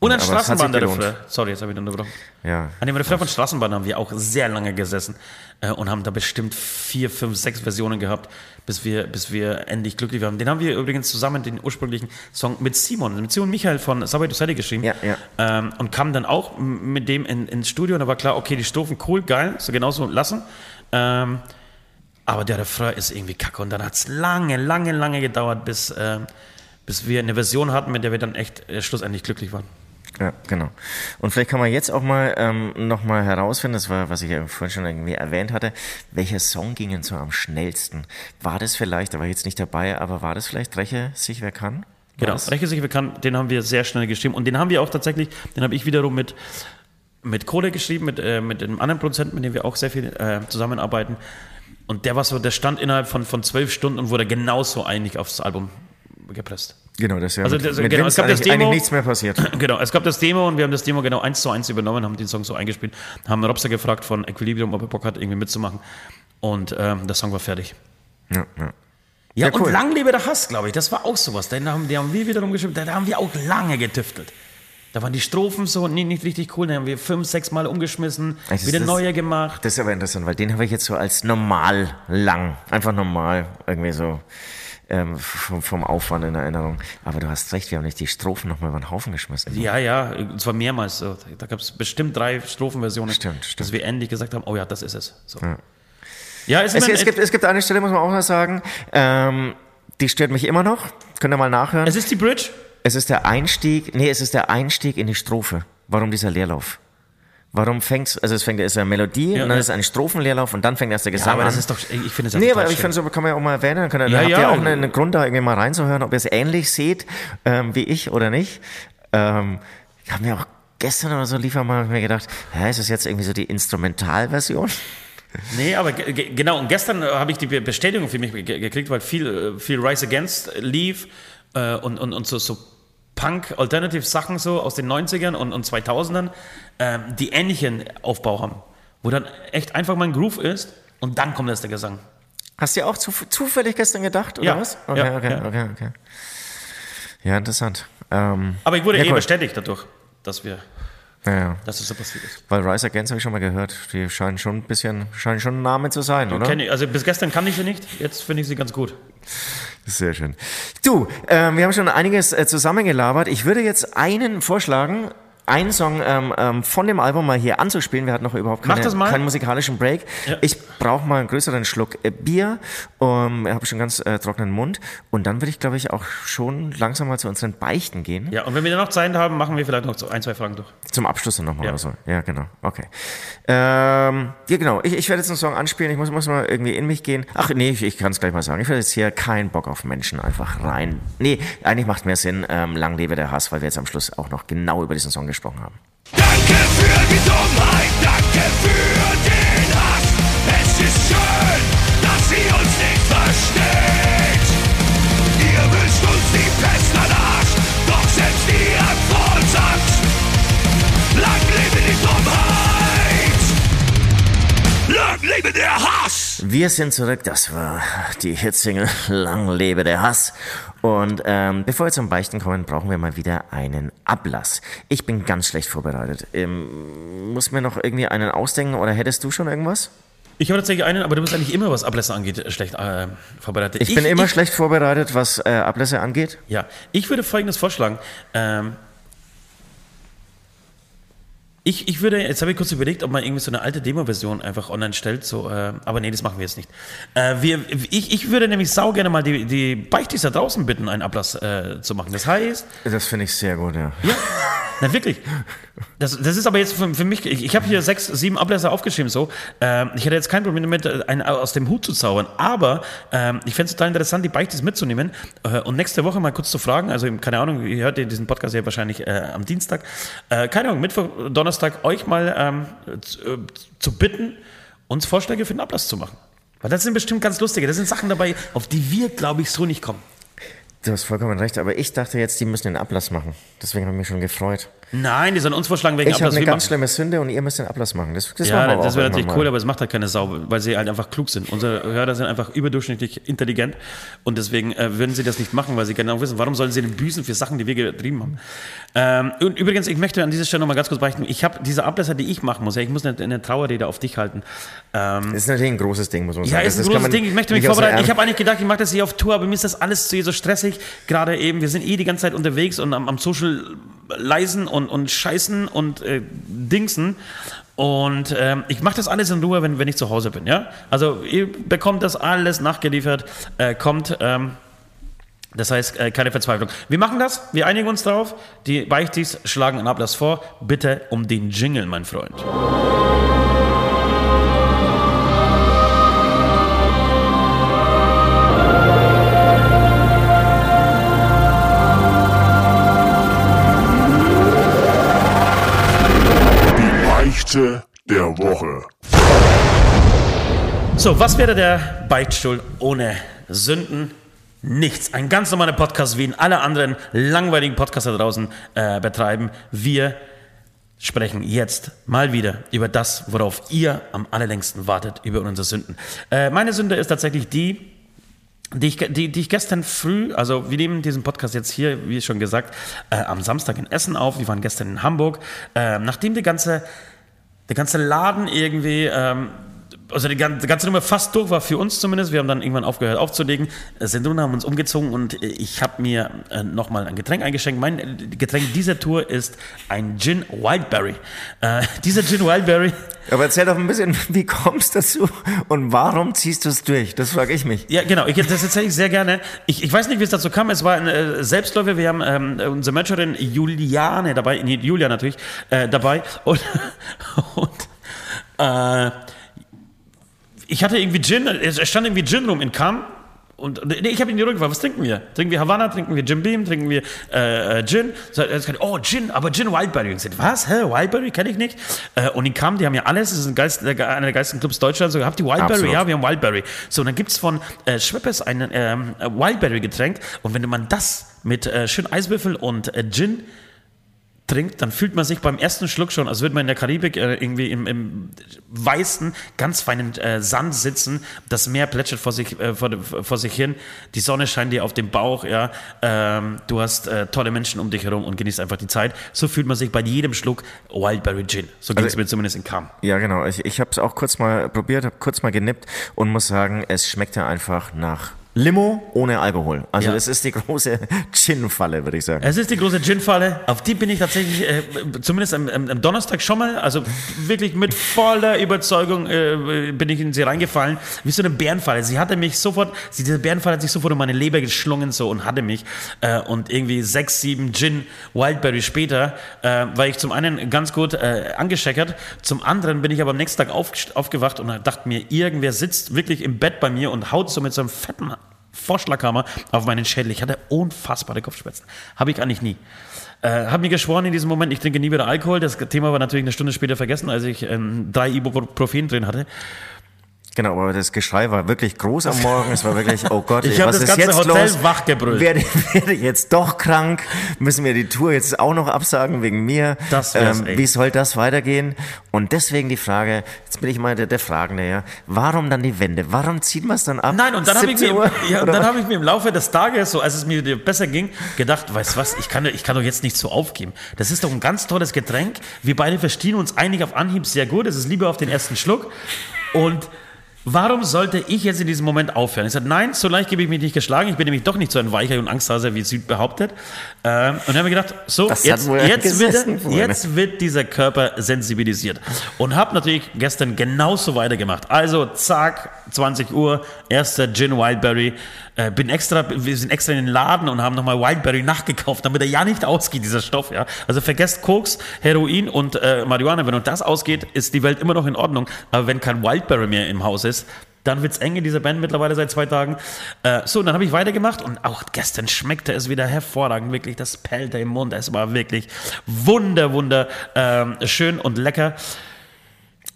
Und ein. Refrain. Sorry, jetzt habe ich unterbrochen. Ja. An dem Refrain von Straßenbahn haben wir auch sehr lange gesessen äh, und haben da bestimmt vier, fünf, sechs Versionen gehabt, bis wir, bis wir endlich glücklich waren. Den haben wir übrigens zusammen, den ursprünglichen Song mit Simon, mit Simon Michael von Subway to Sally geschrieben. Ja, ja. Ähm, und kamen dann auch mit dem in, ins Studio und da war klar, okay, die Strophen cool, geil, so genauso lassen. Ähm, aber der Refrain ist irgendwie kacke und dann hat es lange, lange, lange gedauert, bis, ähm, bis wir eine Version hatten, mit der wir dann echt äh, schlussendlich glücklich waren. Ja, genau. Und vielleicht kann man jetzt auch mal ähm, nochmal herausfinden, das war, was ich ja vorhin schon irgendwie erwähnt hatte, welcher Song ging denn so am schnellsten? War das vielleicht, da war ich jetzt nicht dabei, aber war das vielleicht Räche sich wer kann? Genau, Was? Räche sich wer kann, den haben wir sehr schnell geschrieben und den haben wir auch tatsächlich, den habe ich wiederum mit, mit Kohle geschrieben, mit, äh, mit einem anderen Produzenten, mit dem wir auch sehr viel äh, zusammenarbeiten. Und der war so, der stand innerhalb von, von zwölf Stunden und wurde genauso einig aufs Album gepresst. Genau, das ist ja Also mit, das- mit genau, es gab das eigentlich, Demo- eigentlich nichts mehr passiert. Genau, es gab das Demo und wir haben das Demo genau eins zu eins übernommen, haben den Song so eingespielt, haben Robster gefragt von Equilibrium, ob er Bock hat, irgendwie mitzumachen. Und ähm, der Song war fertig. Ja, ja. Ja, Ja, und cool. lang lebe der Hass, glaube ich. Das war auch sowas. Den haben, die haben wir wiederum geschrieben, da, da haben wir auch lange getüftelt. Da waren die Strophen so nicht, nicht richtig cool, dann haben wir fünf, sechs Mal umgeschmissen, Also wieder das- neue gemacht. Das ist aber interessant, weil den habe ich jetzt so als normal lang, einfach normal, irgendwie so ähm, vom, vom Aufwand in Erinnerung. Aber du hast recht, wir haben nicht die Strophen nochmal über den Haufen geschmissen. Ja, ja, und zwar mehrmals. So. Da gab es bestimmt drei Strophenversionen, Stimmt, stimmt. dass wir endlich gesagt haben, oh ja, das ist es. So. Ja, es, Es, ist es, gibt, es gibt eine Stelle, muss man auch mal sagen, ähm, die stört mich immer noch. Könnt ihr mal nachhören. es ist die Bridge. Es ist der Einstieg, nee, es ist der Einstieg in die Strophe. Warum dieser Leerlauf? Warum fängt's, also es fängt, es ist eine Melodie Ja, und dann ja. ist ein Strophenleerlauf und dann fängt erst der Ja, Gesang aber an. das ist doch, ich finde es ja Nee, aber ich finde, so kann man ja auch mal erwähnen. Dann, könnt ihr, Ja, habt ja. ihr auch einen, einen Grund, da irgendwie mal reinzuhören, ob ihr es ähnlich seht ähm, wie ich oder nicht. Ähm, ich habe mir auch gestern oder so lief mal mir gedacht, hä, ist das jetzt irgendwie so die Instrumentalversion? Nee, aber ge- ge- genau, und gestern äh, habe ich die Be- Bestätigung für mich ge gekriegt, weil viel, äh, viel Rise Against lief äh, und, und, und so, so Punk-Alternative-Sachen so aus den 90ern und, und 2000ern, ähm, die ähnlichen Aufbau haben. Wo dann echt einfach mal ein Groove ist und dann kommt erst der Gesang. Hast du dir auch zu, zufällig gestern gedacht, oder Ja, was? Okay, ja, okay, ja. okay, okay. Ja, interessant. Ähm, Aber ich wurde Ja, eh cool. bestätigt dadurch, dass wir, ja, ja. dass es so passiert ist. Weil Rise Against habe ich schon mal gehört. Die scheinen schon ein bisschen, scheinen schon ein Name zu sein, oder? Kenn ich, also bis gestern kann ich sie nicht, jetzt finde ich sie ganz gut. Sehr schön. Du, ähm, wir haben schon einiges äh, zusammengelabert. Ich würde jetzt einen vorschlagen, einen Song ähm, ähm, von dem Album mal hier anzuspielen. Wir hatten noch überhaupt keine, keinen musikalischen Break. Ja. Ich brauche mal einen größeren Schluck äh, Bier. Um, ich habe schon ganz äh, trockenen Mund. Und dann würde ich, glaube ich, auch schon langsam mal zu unseren Beichten gehen. Ja, und wenn wir dann noch Zeit haben, machen wir vielleicht noch ein, zwei Fragen durch. Zum Abschluss dann nochmal Ja. oder so. Ja, genau. Okay. Ähm, ja, genau. Ich, ich werde jetzt einen Song anspielen. Ich muss, muss mal irgendwie in mich gehen. Ach nee, ich, ich kann es gleich mal sagen. Ich werde jetzt hier keinen Bock auf Menschen einfach rein. Nee, eigentlich macht mehr Sinn. Ähm, lang lebe der Hass, weil wir jetzt am Schluss auch noch genau über diesen Song gesprochen haben. Danke für die Dummheit, danke für den Hass. Es ist schön, dass sie uns nicht versteht. Ihr wünscht uns die Pest an Arsch, doch selbst ihr habt vor uns Angst. Lang lebe die Dummheit! Lang lebe der Hass! Wir sind zurück. Das war die Hitsingle Lang lebe der Hass. Und ähm, bevor wir zum Beichten kommen, brauchen wir mal wieder einen Ablass. Ich bin ganz schlecht vorbereitet. Ähm, muss mir noch irgendwie einen ausdenken oder hättest du schon irgendwas? Ich habe tatsächlich einen, aber du bist eigentlich immer, was Ablässe angeht, schlecht äh, vorbereitet. Ich, bin immer schlecht vorbereitet, was äh, Ablässe angeht. Ja, ich würde folgendes vorschlagen. Ähm, ich, ich würde, jetzt habe ich kurz überlegt, ob man irgendwie so eine alte Demo-Version einfach online stellt, so, äh, aber nee, das machen wir jetzt nicht. Äh, wir, ich, ich würde nämlich sau gerne mal die, die Beichtis da draußen bitten, einen Ablass äh, zu machen. Das heißt, Das finde ich sehr gut, ja. ja, na wirklich. Das, das ist aber jetzt für, für mich, ich, ich habe hier sechs, sieben Ablässe aufgeschrieben, so. Ähm, ich hätte jetzt kein Problem damit, äh, einen aus dem Hut zu zaubern, aber ähm, ich fände es total interessant, die Beichtis mitzunehmen äh, und nächste Woche mal kurz zu fragen, also keine Ahnung, ihr hört diesen Podcast ja wahrscheinlich äh, am Dienstag, keine Ahnung, Mittwoch, Donnerstag, euch mal ähm, zu, äh, zu bitten, uns Vorschläge für den Ablass zu machen. Weil das sind bestimmt ganz lustige, das sind Sachen dabei, auf die wir, glaube ich, so nicht kommen. Du hast vollkommen recht, aber ich dachte jetzt, die müssen den Ablass machen. Deswegen habe ich mich schon gefreut. Nein, die sollen uns vorschlagen, welchen Ich habe Ablass eine wir ganz machen. schlimme Sünde und ihr müsst den Ablass machen. Das, das Ja, das wäre natürlich mal. cool, aber es macht halt keine Sau, weil sie halt einfach klug sind. Unsere Hörer sind einfach überdurchschnittlich intelligent und deswegen äh, würden sie das nicht machen, weil sie genau wissen, warum sollen sie den büßen für Sachen, die wir getrieben haben. Ähm, und übrigens, ich möchte an dieser Stelle nochmal ganz kurz beichten, ich habe diese Ablässe, die ich machen muss, ja, ich muss eine, eine Trauerrede auf dich halten. Ähm, Das ist natürlich ein großes Ding, muss man ja, sagen. ist ein Das großes Ding. Ich möchte mich vorbereiten. Ich habe eigentlich gedacht, ich mache das hier auf Tour, aber mir ist das alles so, so stressig. Gerade eben, wir sind eh die ganze Zeit unterwegs und am, am Social leisen und, und scheißen und äh, dingsen. Und ähm, ich mache das alles in Ruhe, wenn, wenn ich zu Hause bin. Ja? Also ihr bekommt das alles nachgeliefert. Äh, kommt ähm, Das heißt, äh, keine Verzweiflung. Wir machen das, wir einigen uns drauf. Die Beichtis schlagen einen Ablass vor. Bitte um den Jingle, mein Freund. Der Woche. So, was wäre der Beichtstuhl ohne Sünden? Nichts. Ein ganz normaler Podcast, wie ihn alle anderen langweiligen Podcaster da draußen äh, betreiben. Wir sprechen jetzt mal wieder über das, worauf ihr am allerlängsten wartet, über unsere Sünden. Äh, meine Sünde ist tatsächlich die, die ich, die, die ich gestern früh, also wir nehmen diesen Podcast jetzt hier, wie schon gesagt, äh, am Samstag in Essen auf. Wir waren gestern in Hamburg. Äh, nachdem die ganze, der ganze Laden irgendwie, ähm, also die ganze, die ganze Nummer fast durch war für uns zumindest. Wir haben dann irgendwann aufgehört aufzulegen, sind haben uns umgezogen und ich habe mir äh, nochmal ein Getränk eingeschenkt. Mein Getränk dieser Tour ist ein Gin Wildberry. Äh, dieser Gin Wildberry Aber erzähl doch ein bisschen, wie kommst du dazu und warum ziehst du es durch? Das frage ich mich. Ja, genau. Ich, das erzähle ich sehr gerne. Ich, ich weiß nicht, wie es dazu kam. Es war ein äh, Selbstläufer. Wir haben ähm, unsere Managerin Juliane dabei, nee, Julia natürlich, äh, dabei. Und, und äh, ich hatte irgendwie Gin, es stand irgendwie Gin rum in Kam. Und nee, ich habe ihn die Rückfrage, was trinken wir? Trinken wir Havana, trinken wir Jim Beam, trinken wir äh, Gin? So, er gesagt, oh, Gin, aber Gin Wildberry. Und ich gesagt, was? Hä, Wildberry kenne ich nicht. Äh, und in Kam, die haben ja alles, das ist ein Geist, einer der geilsten Clubs Deutschlands. So, habt ihr Wildberry? Absolut. Ja, wir haben Wildberry. So, und dann gibt's von äh, Schweppes ein ähm, Wildberry-Getränk. Und wenn man das mit äh, schön Eiswürfel und äh, Gin trinkt, dann fühlt man sich beim ersten Schluck schon, als würde man in der Karibik äh, irgendwie im, im weißen, ganz feinen äh, Sand sitzen. Das Meer plätschert vor sich, äh, vor, vor sich hin. Die Sonne scheint dir auf den Bauch. Ja, ähm, du hast äh, tolle Menschen um dich herum und genießt einfach die Zeit. So fühlt man sich bei jedem Schluck Wildberry Gin. So ging es Also- mir zumindest in Kam. Ja, genau. Ich, ich habe es auch kurz mal probiert, habe kurz mal genippt und muss sagen, es schmeckte einfach nach Limo ohne Alkohol. Also Ja. das ist die große Gin-Falle, würde ich sagen. Es ist die große Gin-Falle. Auf die bin ich tatsächlich, äh, zumindest am, am, Donnerstag schon mal, also wirklich mit voller Überzeugung äh, bin ich in sie reingefallen. Wie so eine Bärenfalle. Sie hatte mich sofort, sie, diese Bärenfalle hat sich sofort in meine Leber geschlungen so und hatte mich. Äh, und irgendwie sechs, sieben Gin Wildberry später äh, war ich zum einen ganz gut äh, angescheckert, zum anderen bin ich aber am nächsten Tag auf, aufgewacht und dachte mir, irgendwer sitzt wirklich im Bett bei mir und haut so mit so einem fetten Vorschlaghammer auf meinen Schädel. Ich hatte unfassbare Kopfschmerzen. Habe ich eigentlich nie. Äh, habe mir geschworen in diesem Moment, ich trinke nie wieder Alkohol. Das Thema war natürlich eine Stunde später vergessen, als ich ähm, drei Ibuprofen drin hatte. Genau, aber das Geschrei war wirklich groß am Morgen. Es war wirklich, oh Gott, Ich ey, was das ist ganze jetzt Hotel los? wachgebrüllt. Werde, werde ich jetzt doch krank? Müssen wir die Tour jetzt auch noch absagen wegen mir? Ähm, Das wär's, ey. wie soll das weitergehen? Und deswegen die Frage, jetzt bin ich mal der, der Fragende, ja. Warum dann die Wende? Warum zieht man es dann ab? Nein, und dann habe ich, 17 mir- Uhr? ja, dann hab ich mir im Laufe des Tages, so als es mir besser ging, gedacht, weißt du was, ich kann, ich kann doch jetzt nicht so aufgeben. Das ist doch ein ganz tolles Getränk. Wir beide verstehen uns einig auf Anhieb sehr gut. Es ist Liebe auf den ersten Schluck. Und warum sollte ich jetzt in diesem Moment aufhören? Ich sagte, nein, so leicht gebe ich mich nicht geschlagen. Ich bin nämlich doch nicht so ein Weicher und Angsthase, wie Süd behauptet. Ähm, und dann habe ich gedacht, so, Das jetzt, jetzt, wird, jetzt wird dieser Körper sensibilisiert. Und habe natürlich gestern genauso weitergemacht. Also, zack, 20 Uhr, erster Gin Wildberry. Äh, bin extra, wir sind extra in den Laden und haben nochmal Wildberry nachgekauft, damit er ja nicht ausgeht, dieser Stoff. Ja? Also vergesst Koks, Heroin und äh, Marihuana. Wenn uns das ausgeht, ist die Welt immer noch in Ordnung. Aber wenn kein Wildberry mehr im Haus ist, dann wird's eng in dieser Band mittlerweile seit zwei Tagen. Äh, so, dann habe ich weitergemacht und auch gestern schmeckte es wieder hervorragend. Wirklich, das pellte im Mund. Es war wirklich wunder, wunder ähm, schön und lecker.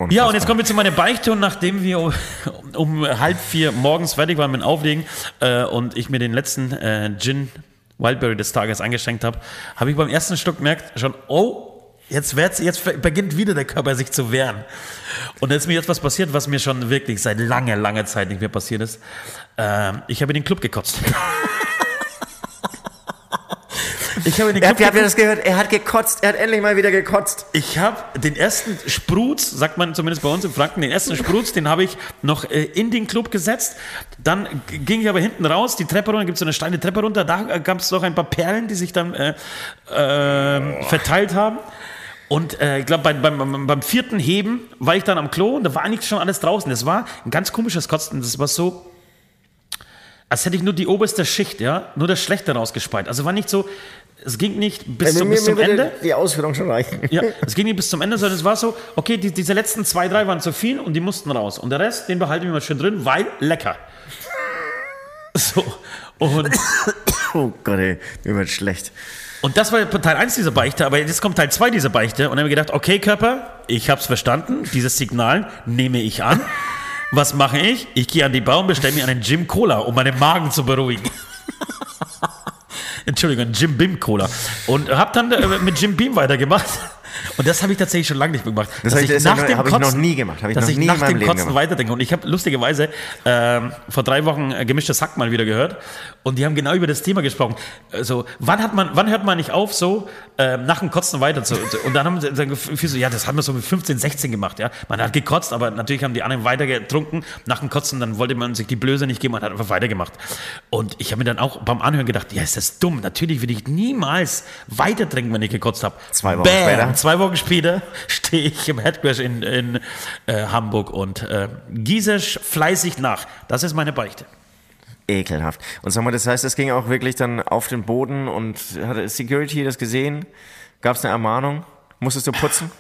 Ja, und jetzt kommen wir zu meiner Beichte und nachdem wir um, um halb vier morgens fertig waren mit dem Auflegen äh, und ich mir den letzten äh, Gin Wildberry des Tages eingeschenkt habe, habe ich beim ersten Schluck gemerkt schon, oh, jetzt, wird's, jetzt beginnt wieder der Körper sich zu wehren. Und da ist mir jetzt was passiert, was mir schon wirklich seit langer, langer Zeit nicht mehr passiert ist. Ähm, ich habe in den Club gekotzt. ich habe den Er Club hat, habt ihr das gehört? Er hat gekotzt. Er hat endlich mal wieder gekotzt. ich habe den ersten Spruz, sagt man zumindest bei uns in Franken, den ersten Spruz, den habe ich noch äh, in den Club gesetzt. Dann ging ich aber hinten raus, die Treppe runter, gibt es so eine steile Treppe runter, da äh, gab es noch ein paar Perlen, die sich dann äh, äh, verteilt haben. Und äh, ich glaube, beim, beim, beim vierten Heben war ich dann am Klo und da war eigentlich schon alles draußen. Das war ein ganz komisches Kotzen. Das war so, als hätte ich nur die oberste Schicht, ja, nur das Schlechte rausgespeit. Also war nicht so, es ging nicht bis, zum, bis zum Ende. Die Ausführung schon reichen. Ja, es ging nicht bis zum Ende, sondern es war so, okay, die, diese letzten zwei, drei waren zu viel und die mussten raus. Und der Rest, den behalten wir mal schön drin, weil lecker. So. Und, Oh Gott, ey, mir wird schlecht. und das war Teil 1 dieser Beichte, aber jetzt kommt Teil 2 dieser Beichte. Und dann haben wir gedacht, okay, Körper, ich hab's verstanden, dieses Signal nehme ich an. Was mache ich? Ich gehe an die Bar und bestelle mir einen Jim Cola, um meinen Magen zu beruhigen. Entschuldigung, Jim Beam Cola. Und habe dann äh, mit Jim Beam weitergemacht. Und das habe ich tatsächlich schon lange nicht mehr gemacht. Das Dass hab ich- hab ich noch nie gemacht. Ich dass ich nach dem Kotzen gemacht. weiterdenke. Und ich habe lustigerweise ähm, vor drei Wochen äh, gemischtes Hack mal wieder gehört. Und die haben genau über das Thema gesprochen. Also, wann hat man, wann hört man nicht auf, so ähm, nach dem Kotzen weiter zu? Und dann haben sie dann gefühlt so, ja, das haben wir so mit 15, 16 gemacht, ja. Man hat gekotzt, aber natürlich haben die anderen weiter getrunken. Nach dem Kotzen, dann wollte man sich die Blöße nicht geben, man hat einfach weitergemacht. Und ich habe mir dann auch beim Anhören gedacht, ja, ist das dumm. Natürlich würde ich niemals weiter trinken, wenn ich gekotzt habe. Zwei Wochen Bam. später. Zwei Wochen später stehe ich im Headcrash in, in äh, Hamburg und äh, gieße fleißig nach. Das ist meine Beichte. Ekelhaft. Und sag mal, das heißt, es ging auch wirklich dann auf den Boden und hatte Security das gesehen? Gab es eine Ermahnung? Musstest du putzen?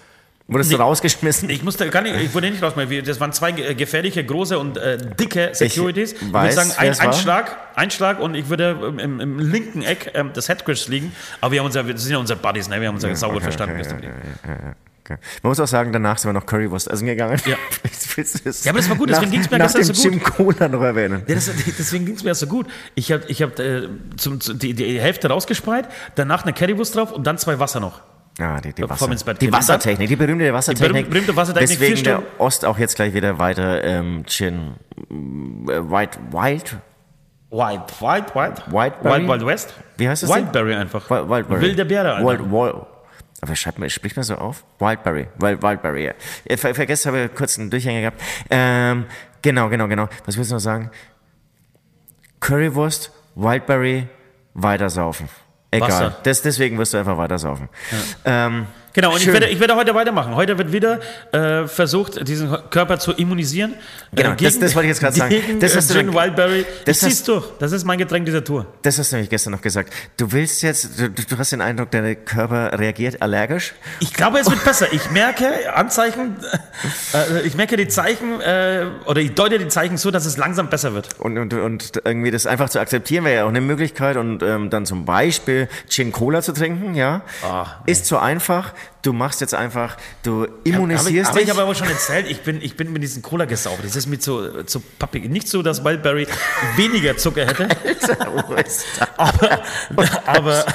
Wurdest du Nee. rausgeschmissen? Ich musste gar nicht, ich wurde nicht raus. Wir- Das waren zwei ge- gefährliche, große und äh, dicke Securities. Ich, weiß, würde sagen, ein, es ein Schlag, ein Schlag und ich würde im, im linken Eck ähm, des Headcrashs liegen. Aber wir haben uns ja, das sind ja unsere Buddies, ne? wir haben uns ja sauber okay, verstanden. okay, es ja, blieb. Okay. Man muss auch sagen, danach sind wir noch Currywurst essen gegangen. Ja. Ja, aber das war gut, deswegen nach- ging's mir nach gestern dem so gut. Jim Cola noch erwähnen. Ja, das, deswegen ging es mir ja so gut. Ich habe ich hab, äh, zum, zu- die, die Hälfte rausgespreit, danach eine Currywurst drauf und dann zwei Wasser noch. Ah, die, die, Bevor Wasser, die. Wassertechnik, die berühmte Wassertechnik. berühmte Wassertechnik, Deswegen der. Ost auch jetzt gleich wieder weiter ähm, äh, White, Wild, Wild, Wild, Wild. Wildberry? Wild, Wild West. Wie heißt das Wildberry einfach. Wild, Wildberry. Wilde Beere. Alter. Wild, Wild, aber schreibt man, spricht man so auf? Wildberry. Wild, Wildberry, ja. Äh, Ver, vergesst, habe kurz einen Durchhänger gehabt. Ähm, genau, genau, genau. Was willst du noch sagen? Currywurst, Wildberry, weitersaufen. Egal. Wasser. Das, deswegen wirst du einfach weitersaufen. Ähm, Genau, und ich werde, ich werde heute weitermachen. Heute wird wieder äh, versucht, diesen Körper zu immunisieren. Genau, das- das wollte ich jetzt gerade sagen. Gegen Das das hast Gin dann- Wildberry. das ich zieh's hast- durch. Das ist mein Getränk dieser Tour. Das hast du nämlich gestern noch gesagt. Du willst jetzt, du, du hast den Eindruck, dein Körper reagiert allergisch. Ich glaube, es wird besser. Ich merke Anzeichen, äh, ich merke die Zeichen, äh, oder ich deute die Zeichen so, dass es langsam besser wird. Und, und, und irgendwie das einfach zu akzeptieren wäre ja auch eine Möglichkeit. Und ähm, dann zum Beispiel Gin Cola zu trinken, ja, Ah, ist so einfach. Du machst jetzt einfach, du Habe ich, immunisierst hab ich dich. aber schon erzählt, ich bin, ich bin mit diesem Cola gesaugt. Das ist mir zu, zu pappig. Nicht so, dass Wildberry weniger Zucker hätte, aber, aber,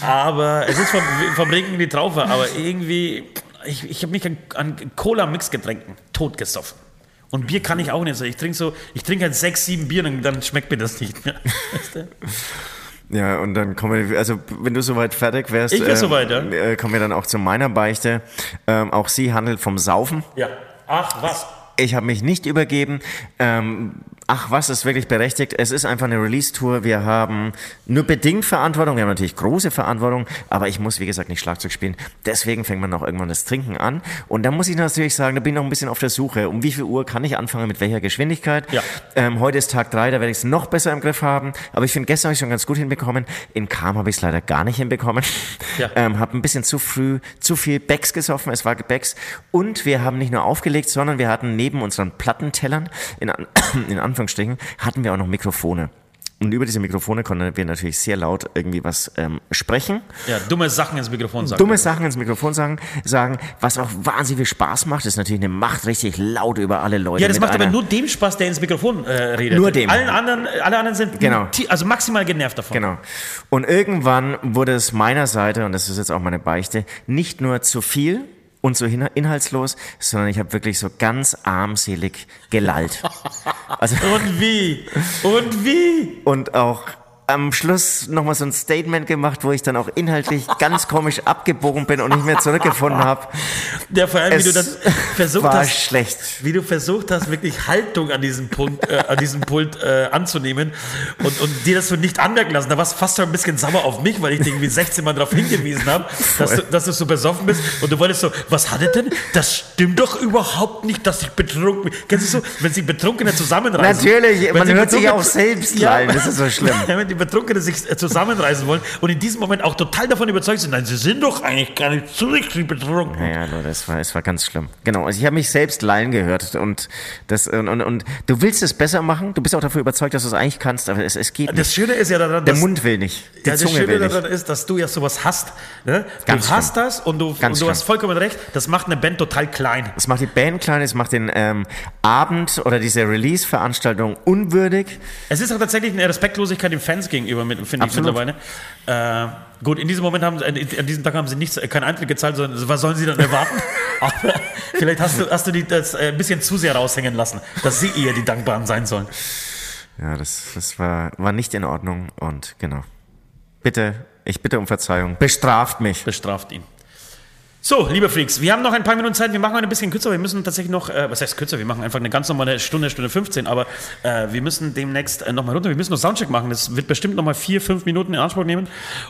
aber es ist vom, vom Regen die Traufe. Aber irgendwie, ich, ich habe mich an, an Cola-Mixgetränken totgesoffen. Und Bier kann ich auch nicht. Ich trinke so, ich trinke halt sechs, sieben Bier und dann schmeckt mir das nicht mehr. Ja, und dann kommen wir, also wenn du soweit fertig wärst, Ich wär ähm, soweit, ja. äh, kommen wir dann auch zu meiner Beichte. Ähm, auch sie handelt vom Saufen. Ja. Ach, was? Ich habe mich nicht übergeben. Ähm, ach, was ist wirklich berechtigt? Es ist einfach eine Release-Tour. Wir haben nur bedingt Verantwortung. Wir haben natürlich große Verantwortung, aber ich muss, wie gesagt, nicht Schlagzeug spielen. Deswegen fängt man auch irgendwann das Trinken an. Und da muss ich natürlich sagen, da bin ich noch ein bisschen auf der Suche. Um wie viel Uhr kann ich anfangen, mit welcher Geschwindigkeit? Ja. Ähm, heute ist Tag drei, da werde ich es noch besser im Griff haben. Aber ich finde, gestern habe ich schon ganz gut hinbekommen. In Kam habe ich es leider gar nicht hinbekommen. Ja. Ähm, habe ein bisschen zu früh zu viel Becks gesoffen. Es war Gebäcks. Und wir haben nicht nur aufgelegt, sondern wir hatten neben unseren Plattentellern, in, An in Anführungsstrichen, hatten wir auch noch Mikrofone. Und über diese Mikrofone konnten wir natürlich sehr laut irgendwie was ähm, sprechen. Ja, dumme Sachen ins Mikrofon sagen. Dumme Sachen ins Mikrofon sagen, sagen, was auch wahnsinnig viel Spaß macht, ist natürlich eine Macht richtig laut über alle Leute. Ja, das macht aber nur dem Spaß, der ins Mikrofon äh, redet. Nur dem. Allen anderen, alle anderen sind Genau. also maximal genervt davon. Genau. Und irgendwann wurde es meiner Seite, und das ist jetzt auch meine Beichte, nicht nur zu viel und so inhaltslos, sondern ich habe wirklich so ganz armselig gelallt. Also, Und wie? Und wie? und auch am Schluss nochmal so ein Statement gemacht, wo ich dann auch inhaltlich ganz komisch abgebogen bin und nicht mehr zurückgefunden habe. Ja, vor allem, wie du das versucht war hast. schlecht. Wie du versucht hast, wirklich Haltung an diesem Punkt, äh, an diesem Pult äh, anzunehmen und, und dir das so nicht anmerken lassen. Da warst du fast schon ein bisschen sauer auf mich, weil ich dir irgendwie 16 Mal darauf hingewiesen habe, dass du, dass du so besoffen bist und du wolltest so, was hat er denn? Das stimmt doch überhaupt nicht, dass ich betrunken bin. Kennst du so, wenn sich Betrunkene zusammenreißen? Natürlich, Wenn man sie hört sich auch selbst Ja. lallen, das ist so schlimm. Betrunkenen sich zusammenreißen wollen und in diesem Moment auch total davon überzeugt sind, nein, sie sind doch eigentlich gar nicht so richtig betrunken. Naja, das war, es war ganz schlimm. Genau, also ich habe mich selbst lallen gehört und das und, und, und du willst es besser machen, du bist auch dafür überzeugt, dass du es eigentlich kannst, aber es, es geht nicht. Das Schöne ist ja daran, Der Mund will nicht, die ja, das Zunge Schöne will nicht. daran ist, dass du ja sowas hast. Ne? Ganz du hast das und du, Ganz und du hast schlimm. vollkommen recht, das macht eine Band total klein. Es macht die Band klein, es macht den ähm, Abend oder diese Release-Veranstaltung unwürdig. Es ist auch tatsächlich eine Respektlosigkeit den Fans gegenüber, finde ich mittlerweile. Äh, gut, in diesem Moment haben sie, äh, an diesem Tag haben sie nichts, äh, keinen Eintritt gezahlt, sondern was sollen sie dann erwarten? Aber vielleicht hast du, hast du die das äh, ein bisschen zu sehr raushängen lassen, dass sie eher die Dankbaren sein sollen. Ja, das, das war, war nicht in Ordnung und genau. Bitte, ich bitte um Verzeihung. Bestraft mich. bestraft ihn. So, liebe Freaks, wir haben noch ein paar Minuten Zeit. Wir machen heute ein bisschen kürzer. Wir müssen tatsächlich noch, äh, was heißt kürzer? Wir machen einfach eine ganz normale Stunde, Stunde 15. Aber äh, wir müssen demnächst äh, nochmal runter. Wir müssen noch Soundcheck machen. Das wird bestimmt nochmal vier, fünf Minuten in Anspruch nehmen.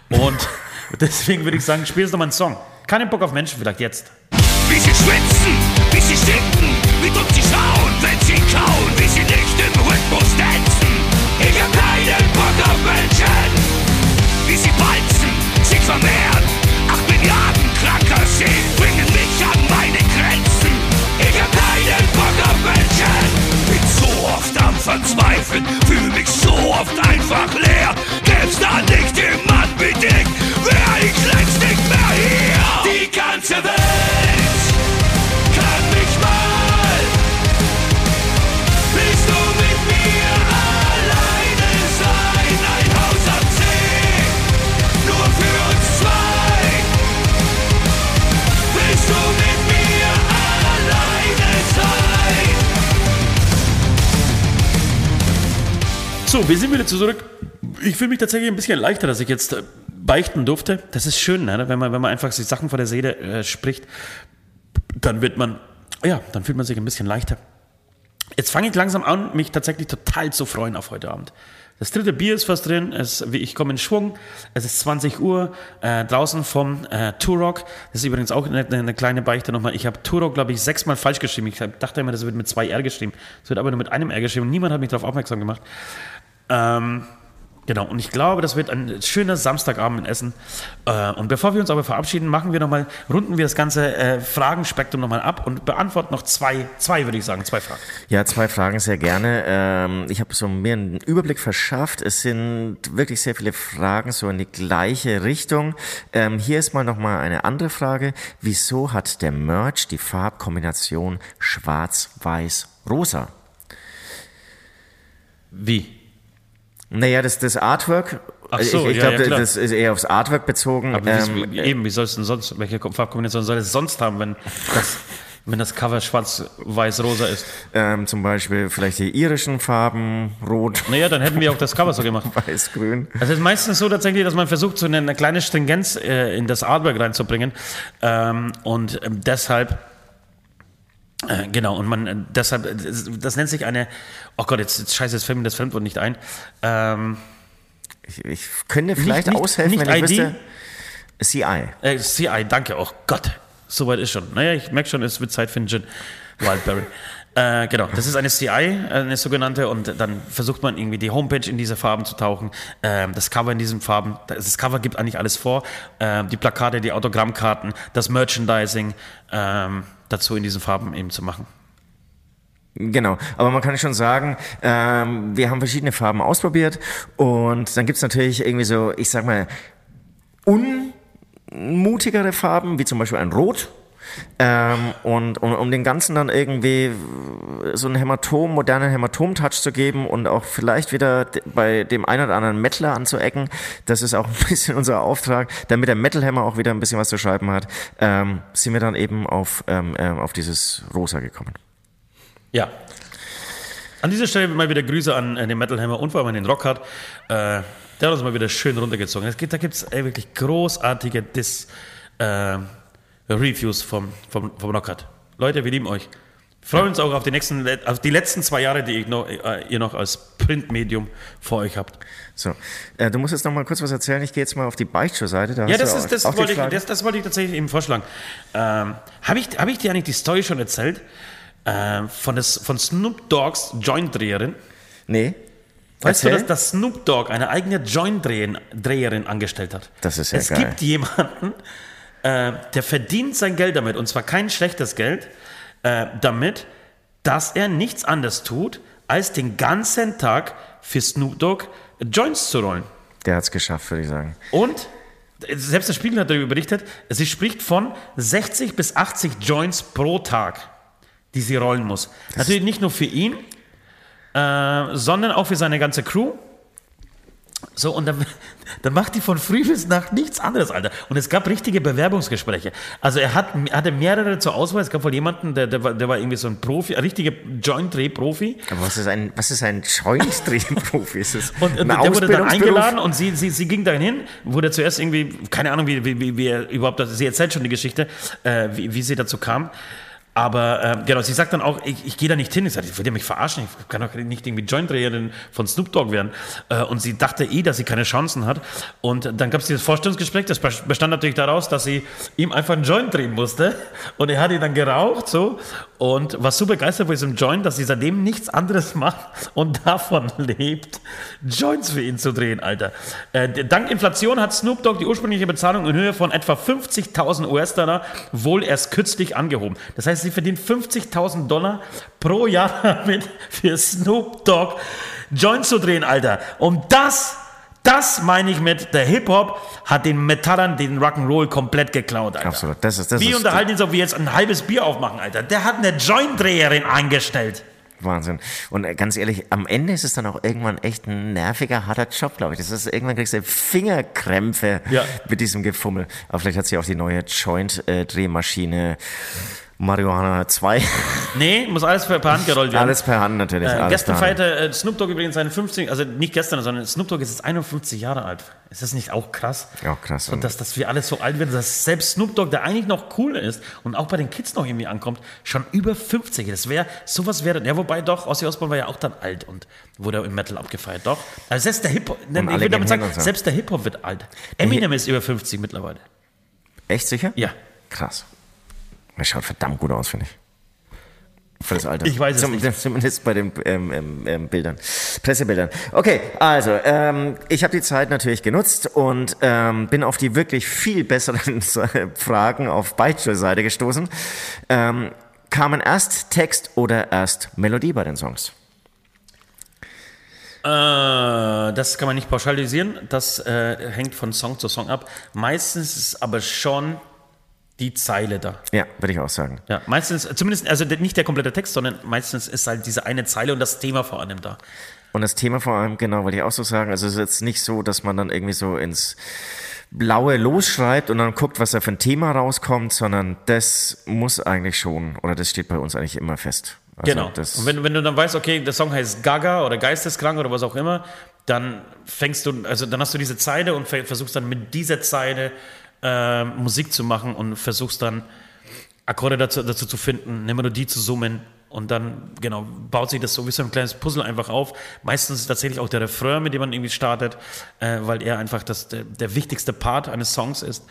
Und deswegen würde ich sagen, spiel jetzt nochmal einen Song. Keinen Bock auf Menschen, vielleicht jetzt. Wie sie So, wir sind wieder zurück. Ich fühle mich tatsächlich ein bisschen leichter, dass ich jetzt äh, beichten durfte. Das ist schön, ne? wenn, man, wenn man einfach sich Sachen vor der Seele äh, spricht. Dann wird man, ja, dann fühlt man sich ein bisschen leichter. Jetzt fange ich langsam an, mich tatsächlich total zu freuen auf heute Abend. Das dritte Bier ist fast drin, es, ich komme in Schwung. Es ist 20 Uhr, äh, draußen vom äh, Turok. Das ist übrigens auch eine, eine kleine Beichte nochmal. Ich habe Turok, glaube ich, sechsmal falsch geschrieben. Ich dachte immer, das wird mit zwei R geschrieben. Es wird aber nur mit einem R geschrieben. Niemand hat mich darauf aufmerksam gemacht. Ähm, genau, und ich glaube, das wird ein schöner Samstagabend in Essen. Äh, und bevor wir uns aber verabschieden, machen wir noch mal, runden wir das ganze äh, Fragenspektrum nochmal ab und beantworten noch zwei, zwei würde ich sagen, zwei Fragen. Ja, zwei Fragen sehr gerne. Ähm, ich habe so mir einen Überblick verschafft. Es sind wirklich sehr viele Fragen so in die gleiche Richtung. Ähm, hier ist mal noch mal eine andere Frage. Wieso hat der Merch die Farbkombination Schwarz-Weiß-Rosa? Wie? Naja, das, das Artwork. Ach so, ich ich ja, glaube, ja, das ist eher aufs Artwork bezogen. Aber Ähm, wie, eben, wie soll es denn sonst, welche Farbkombination soll es sonst haben, wenn das, wenn das Cover schwarz-weiß-rosa ist? ähm, zum Beispiel vielleicht die irischen Farben, Rot, Naja, dann hätten wir auch das Cover so gemacht. Weiß, Grün. Also es ist meistens so tatsächlich, dass man versucht, so eine, eine kleine Stringenz äh, in das Artwork reinzubringen. Ähm, und ähm, deshalb, äh, genau, und man äh, deshalb, äh, das, nennt sich eine, oh Gott, jetzt, jetzt scheiße, jetzt fällt mir das Fremdwort nicht ein. Ähm, Ich, ich könnte vielleicht nicht- aushelfen, nicht wenn ich ID? wüsste. CI. äh, CI, danke, oh Gott, soweit ist schon. Naja, ich merke schon, es wird Zeit für einen Gin. Wildberry. Äh, genau, das ist eine CI, eine sogenannte, und dann versucht man irgendwie die Homepage in diese Farben zu tauchen, ähm, das Cover in diesen Farben, das Cover gibt eigentlich alles vor, ähm, die Plakate, die Autogrammkarten, das Merchandising ähm, dazu in diesen Farben eben zu machen. Genau, aber man kann schon sagen, ähm, wir haben verschiedene Farben ausprobiert und dann gibt's natürlich irgendwie so, ich sag mal, unmutigere Farben, wie zum Beispiel ein Rot. Ähm, und um, um den Ganzen dann irgendwie so einen Hämatom, modernen Hämatom-Touch zu geben und auch vielleicht wieder bei dem einen oder anderen Metaler anzuecken, das ist auch ein bisschen unser Auftrag, damit der Metal Hammer auch wieder ein bisschen was zu schreiben hat, ähm, sind wir dann eben auf, ähm, ähm, auf dieses Rosa gekommen. Ja. An dieser Stelle mal wieder Grüße an äh, den Metal Hammer und vor allem an den Rockhard. Äh, der hat uns mal wieder schön runtergezogen. Da gibt es wirklich großartige Dis, äh, Reviews vom, vom, vom Rockhard. Leute, wir lieben euch. Freuen uns auch auf die, nächsten, auf die letzten zwei Jahre, die noch, äh, ihr noch als Printmedium vor euch habt. So, äh, du musst jetzt noch mal kurz was erzählen. Ich gehe jetzt mal auf die Beichtstuhl-Seite. Da Ja, das, ist, das, wollte ich, das, das wollte ich tatsächlich eben vorschlagen. Ähm, Habe ich, hab ich dir eigentlich die Story schon erzählt? Ähm, von, des, von Snoop Dogs Joint-Dreherin? Nee. Weißt Erzähl. du, dass, dass Snoop Dogg eine eigene Joint-Dreherin angestellt hat? Das ist ja Es geil. gibt jemanden, äh, der verdient sein Geld damit, und zwar kein schlechtes Geld, äh, damit, dass er nichts anderes tut, als den ganzen Tag für Snoop Dogg Joints zu rollen. Der hat es geschafft, würde ich sagen. Und selbst der Spiegel hat darüber berichtet, sie spricht von 60 bis 80 Joints pro Tag, die sie rollen muss. Natürlich nicht nur für ihn, äh, sondern auch für seine ganze Crew. So, und dann, dann macht die von früh bis Nacht nichts anderes, Alter. Und es gab richtige Bewerbungsgespräche. Also er hat, hatte mehrere zur Auswahl. Es gab wohl jemanden, der, der, war, der war irgendwie so ein Profi, ein richtiger Joint-Dreh-Profi. Aber was ist ein, was ist ein Joint-Drehen-Profi? Ist das Und, und der wurde dann eingeladen und sie, sie, sie ging dahin hin, wurde zuerst irgendwie, keine Ahnung, wie, wie, wie, wie er überhaupt, das, sie erzählt schon die Geschichte, äh, wie, wie sie dazu kam. Aber äh, genau, sie sagt dann auch, ich, ich gehe da nicht hin. Ich sage, ich will ihr mich verarschen, ich kann doch nicht irgendwie Joint-Dreherin von Snoop Dogg werden. Äh, und sie dachte eh, dass sie keine Chancen hat. Und dann gab es dieses Vorstellungsgespräch, das bestand natürlich daraus, dass sie ihm einfach einen Joint drehen musste. Und er hat ihn dann geraucht so und war so begeistert von diesem Joint, dass sie seitdem nichts anderes macht und davon lebt, Joints für ihn zu drehen, Alter. Äh, dank Inflation hat Snoop Dogg die ursprüngliche Bezahlung in Höhe von etwa 50.000 US-Dollar wohl erst kürzlich angehoben. Das heißt, sie verdient 50.000 Dollar pro Jahr damit, für Snoop Dogg Joints zu drehen, Alter. Und das das meine ich mit, der Hip-Hop hat den Metallern den Rock'n'Roll komplett geklaut, Alter. Absolut. Das ist, das Wir ist unterhalten uns, ob wir jetzt ein halbes Bier aufmachen, Alter. Der hat eine Joint-Dreherin eingestellt. Wahnsinn. Und äh, ganz ehrlich, am Ende ist es dann auch irgendwann echt ein nerviger, harter Job, glaube ich. Das ist, irgendwann kriegst du Fingerkrämpfe Ja. mit diesem Gefummel. Aber vielleicht hat sie auch die neue Joint-Drehmaschine Marihuana 2. Nee, muss alles per per Hand gerollt werden. Alles per Hand natürlich. Äh, alles gestern feierte äh, Snoop Dogg übrigens seine 50, also nicht gestern, sondern Snoop Dogg ist jetzt 51 Jahre alt. Ist das nicht auch krass? Ja, krass. Und dass, dass wir alle so alt werden, dass selbst Snoop Dogg, der eigentlich noch cool ist und auch bei den Kids noch irgendwie ankommt, schon über 50. Das wäre, sowas wäre, ja, wobei doch, Ozzy Osbourne war ja auch dann alt und wurde im Metal abgefeiert, doch. Also selbst der Hip-Hop, ich will damit sagen, so. selbst der Hip-Hop wird alt. Eminem ist über 50 mittlerweile. Echt sicher? Ja. Krass. Er schaut verdammt gut aus, finde ich. Für das Alter. Ich weiß es Zum, nicht. Zumindest bei den ähm, ähm, ähm, Bildern, Pressebildern. Okay, also ähm, ich habe die Zeit natürlich genutzt und ähm, bin auf die wirklich viel besseren Fragen auf Beichtstuhl-Seite gestoßen. Ähm, kamen erst Text oder erst Melodie bei den Songs? Äh, das kann man nicht pauschalisieren. Das äh, hängt von Song zu Song ab. Meistens ist aber schon die Zeile da. Ja, würde ich auch sagen. Ja, meistens, zumindest, also nicht der komplette Text, sondern meistens ist halt diese eine Zeile und das Thema vor allem da. Und das Thema vor allem, genau, wollte ich auch so sagen, also es ist jetzt nicht so, dass man dann irgendwie so ins Blaue losschreibt und dann guckt, was da für ein Thema rauskommt, sondern das muss eigentlich schon, oder das steht bei uns eigentlich immer fest. Also Genau. Und wenn, wenn du dann weißt, okay, der Song heißt Gaga oder Geisteskrank oder was auch immer, dann fängst du, also dann hast du diese Zeile und ver- versuchst dann mit dieser Zeile äh, Musik zu machen und versuchst dann Akkorde dazu, dazu zu finden, eine Melodie zu summen und dann, genau, baut sich das so wie so ein kleines Puzzle einfach auf. Meistens ist tatsächlich auch der Refrain, mit dem man irgendwie startet, äh, weil er einfach das, der, der wichtigste Part eines Songs ist.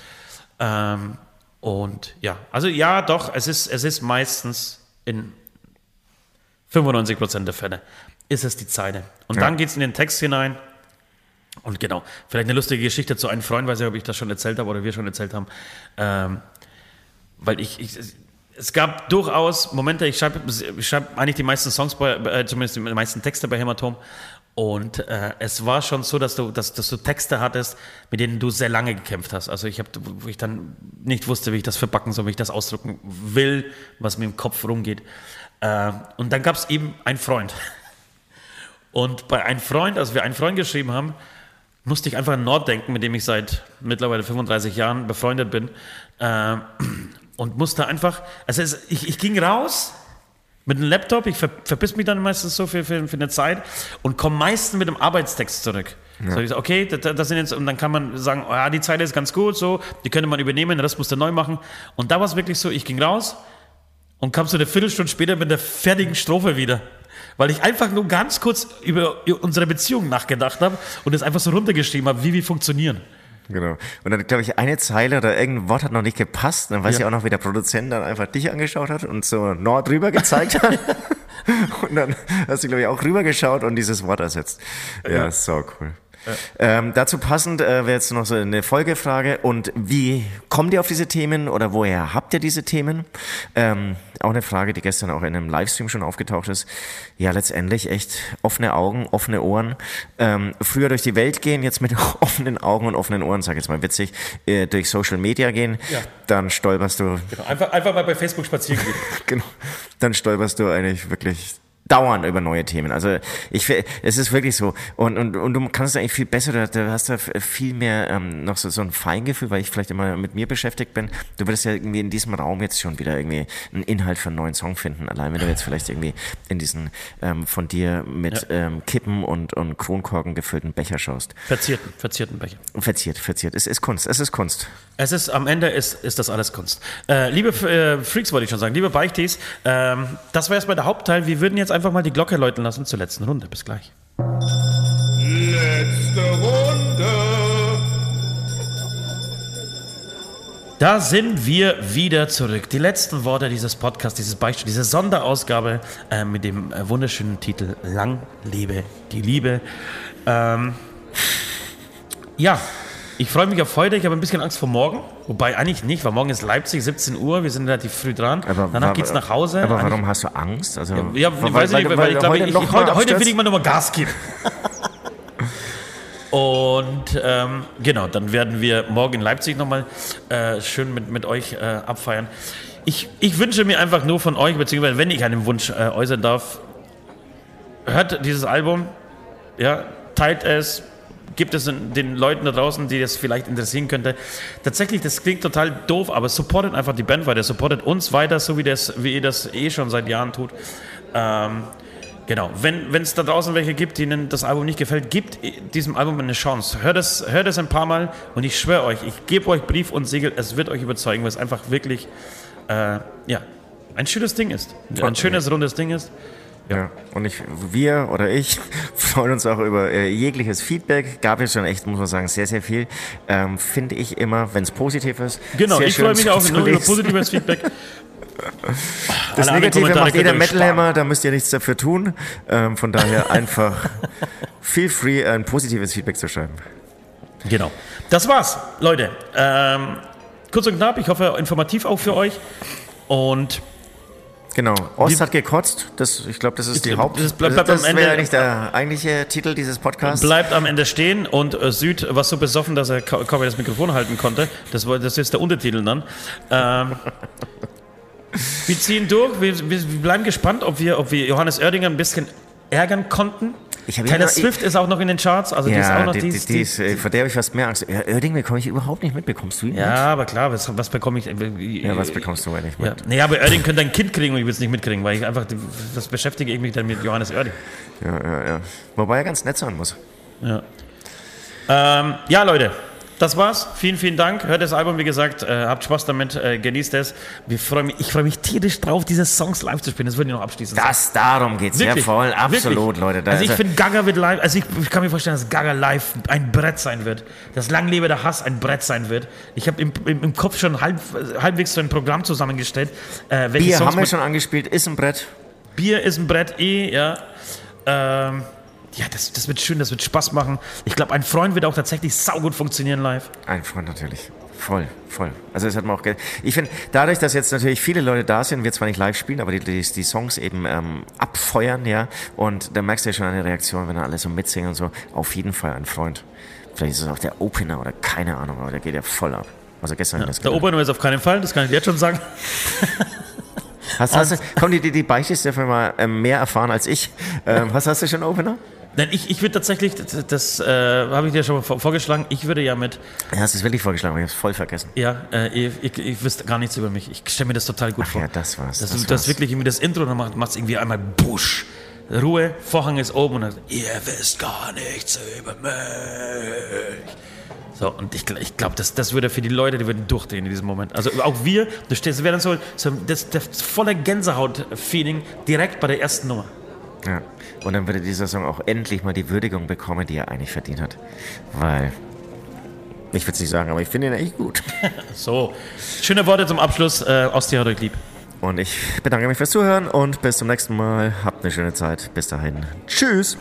Ähm, und ja, also ja, doch, es ist, es ist meistens in 95% der Fälle ist es die Zeile. Und Ja. dann geht es in den Text hinein. Und genau, vielleicht eine lustige Geschichte zu einem Freund, weiß ich, ob ich das schon erzählt habe oder wir schon erzählt haben. Ähm, weil ich, ich, es gab durchaus Momente, ich schreibe schreib eigentlich die meisten Songs, bei, äh, zumindest die meisten Texte bei Hämatom. Und äh, es war schon so, dass du, dass, dass du Texte hattest, mit denen du sehr lange gekämpft hast. Also ich habe, wo ich dann nicht wusste, wie ich das verpacken soll, wie ich das ausdrücken will, was mir im Kopf rumgeht. Äh, und dann gab es eben einen Freund. Und bei einem Freund, als wir einen Freund geschrieben haben, musste ich einfach an Nord denken, mit dem ich seit mittlerweile 35 Jahren befreundet bin. Äh, und musste einfach, also es, ich, ich ging raus mit einem Laptop, ich ver verpiss mich dann meistens so für, für, für eine Zeit und komme meistens mit einem Arbeitstext zurück. Ja. So, ich sag, okay, das, das, sind jetzt, und dann kann man sagen, oh ja, die Zeile ist ganz gut, so, die könnte man übernehmen, den Rest musste neu machen. Und da war es wirklich so, ich ging raus und kam so eine Viertelstunde später mit der fertigen Strophe wieder. Weil ich einfach nur ganz kurz über unsere Beziehung nachgedacht habe und es einfach so runtergeschrieben habe, wie wir funktionieren. Genau. Und dann, glaube ich, eine Zeile oder irgendein Wort hat noch nicht gepasst. Dann weiß ja. ich auch noch, wie der Produzent dann einfach dich angeschaut hat und so Nord rüber gezeigt hat. und dann hast du, glaube ich, auch rübergeschaut und dieses Wort ersetzt. Ja, ja. so cool. Ähm, dazu passend äh, wäre jetzt noch so eine Folgefrage. Und wie kommt ihr auf diese Themen oder woher habt ihr diese Themen? Ähm, auch eine Frage, die gestern auch in einem Livestream schon aufgetaucht ist. Ja, letztendlich echt offene Augen, offene Ohren. Ähm, früher durch die Welt gehen, jetzt mit offenen Augen und offenen Ohren, sag ich jetzt mal witzig, äh, durch Social Media gehen, ja. dann stolperst du. Genau. Einfach, einfach mal bei Facebook spazieren gehen. genau. Dann stolperst du eigentlich wirklich dauernd über neue Themen. Also ich es ist wirklich so. Und, und, und du kannst eigentlich viel besser, du hast da viel mehr ähm, noch so, so ein Feingefühl, weil ich vielleicht immer mit mir beschäftigt bin. Du würdest ja irgendwie in diesem Raum jetzt schon wieder irgendwie einen Inhalt für einen neuen Song finden. Allein wenn du jetzt vielleicht irgendwie in diesen ähm, von dir mit ja. ähm, Kippen und, und Kronkorken gefüllten Becher schaust. Verzierten, verzierten Becher. Verziert, verziert. Es ist Kunst, es ist Kunst. Es ist, am Ende ist, ist das alles Kunst. Äh, liebe äh, Freaks wollte ich schon sagen, liebe Beichtis, ähm, das war erstmal der Hauptteil. Wir würden jetzt einfach mal die Glocke läuten lassen zur letzten Runde. Bis gleich. Letzte Runde. Da sind wir wieder zurück. Die letzten Worte dieses Podcasts, dieses Beispiel, diese Sonderausgabe äh, mit dem äh, wunderschönen Titel Lang lebe die Liebe. Ähm, ja, ich freue mich auf heute. Ich habe ein bisschen Angst vor morgen. Wobei eigentlich nicht, weil morgen ist Leipzig, 17 Uhr. Wir sind relativ früh dran. Aber, Danach geht es nach Hause. Aber warum hast du Angst? Also, ja, ja weil, weiß weil, nicht, weil, weil, ich glaube, heute, ich, ich, heute, heute will ich mal nochmal Gas geben. Und ähm, genau, dann werden wir morgen in Leipzig nochmal äh, schön mit, mit euch äh, abfeiern. Ich, ich wünsche mir einfach nur von euch, beziehungsweise wenn ich einen Wunsch äh, äußern darf, hört dieses Album, ja, teilt es, gibt es den Leuten da draußen, die das vielleicht interessieren könnte. Tatsächlich, das klingt total doof, aber supportet einfach die Band weiter, supportet uns weiter, so wie, das, wie ihr das eh schon seit Jahren tut. Ähm, genau, wenn es da draußen welche gibt, denen das Album nicht gefällt, gibt diesem Album eine Chance. Hört es, hört es ein paar Mal und ich schwöre euch, ich gebe euch Brief und Siegel, es wird euch überzeugen, weil es einfach wirklich äh, ja, ein schönes Ding ist. Ein schönes, rundes Ding ist. Ja. Und ich, wir oder ich freuen uns auch über äh, jegliches Feedback. Gab es schon echt, muss man sagen, sehr, sehr viel. Ähm, Finde ich immer, wenn es positiv ist. Genau, ich freue mich auch nur über positives Feedback. Das Alle Negative macht jeder Metalhammer, da müsst ihr nichts dafür tun. Ähm, von daher einfach feel free, ein positives Feedback zu schreiben. Genau. Das war's, Leute. Ähm, kurz und knapp, ich hoffe informativ auch für euch. Und Genau, Ost hat gekotzt. Das, ich glaube, das ist die Haupt. Das, bleibt, bleibt das, das wäre eigentlich der eigentliche Titel dieses Podcasts. Bleibt am Ende stehen und äh, Süd war so besoffen, dass er kaum das Mikrofon halten konnte. Das, war, das ist der Untertitel dann. Ähm, wir ziehen durch. Wir, wir, bleiben gespannt, ob wir, ob wir Johannes Oerdinger ein bisschen ärgern konnten. Taylor Swift ist auch noch in den Charts, also ja, die ist auch noch die, die, die, ist, Vor der habe ich fast mehr Angst. Ja, Oerding bekomme ich überhaupt nicht mit. Bekommst du ihn Ja, mit? aber klar, was, was bekomme ich? Äh, ja, was bekommst du eigentlich mit? Ja. Nee, aber Oerding könnte ein Kind kriegen und ich will es nicht mitkriegen, weil ich einfach, das beschäftige ich mich dann mit Johannes Oerding. Ja, ja, ja. Wobei er ganz nett sein muss. Ja. Ähm, ja, Leute, das war's. Vielen, vielen Dank. Hört das Album, wie gesagt. Äh, habt Spaß damit, äh, genießt es. Wir freuen mich, ich freue mich tierisch drauf, diese Songs live zu spielen. Das würde ich noch abschließen. Das, darum geht's. Wirklich, ja, voll. Absolut, wirklich. Leute. Also ich finde, Gaga wird live, also ich, ich, kann mir vorstellen, dass Gaga live ein Brett sein wird. Das langlebende Hass ein Brett sein wird. Ich habe im, im, im, Kopf schon halb, halbwegs so ein Programm zusammengestellt. Äh, Bier Songs haben wir schon angespielt, ist ein Brett. Bier ist ein Brett, eh, ja. Ähm, ja, das, das wird schön, das wird Spaß machen. Ich glaube, ein Freund wird auch tatsächlich saugut funktionieren live. Ein Freund natürlich. Voll, voll. Also das hat man auch Ich finde, dadurch, dass jetzt natürlich viele Leute da sind, wir zwar nicht live spielen, aber die, die, die Songs eben ähm, abfeuern, ja, und da merkst du ja schon eine Reaktion, wenn da alle so mitsingen und so. Auf jeden Fall ein Freund. Vielleicht ist es auch der Opener oder keine Ahnung, aber der geht ja voll ab. Also gestern ja, das Der Opener ist auf keinen Fall, das kann ich jetzt schon sagen. Hast, hast du, komm, die, die, die Beichte ist dafür mal ähm, mehr erfahren als ich. Ähm, hast, hast du schon Opener? Nein, ich, ich würde tatsächlich, das, das äh, habe ich dir schon mal vor, vorgeschlagen, ich würde ja mit, Ja, hast du es wirklich vorgeschlagen, ich habe es voll vergessen. ja, äh, ich, ich, ich wüsste gar nichts über mich. Ich stelle mir das total gut Ach vor. ja, das war's. Das, das das, war's. wirklich irgendwie das Intro, dann macht es irgendwie einmal Busch. Ruhe, Vorhang ist oben und dann, ihr wisst gar nichts über mich. So, und ich, ich glaube, das, das würde für die Leute, die würden durchdrehen in diesem Moment. Also auch wir, du stehst, wäre dann so, so das, das volle Gänsehaut-Feeling direkt bei der ersten Nummer. Ja. Und dann würde dieser Song auch endlich mal die Würdigung bekommen, die er eigentlich verdient hat. Weil, ich würde es nicht sagen, aber ich finde ihn echt gut. So, schöne Worte zum Abschluss. Äh, Ostia hat euch lieb. Und ich bedanke mich fürs Zuhören und bis zum nächsten Mal. Habt eine schöne Zeit. Bis dahin. Tschüss.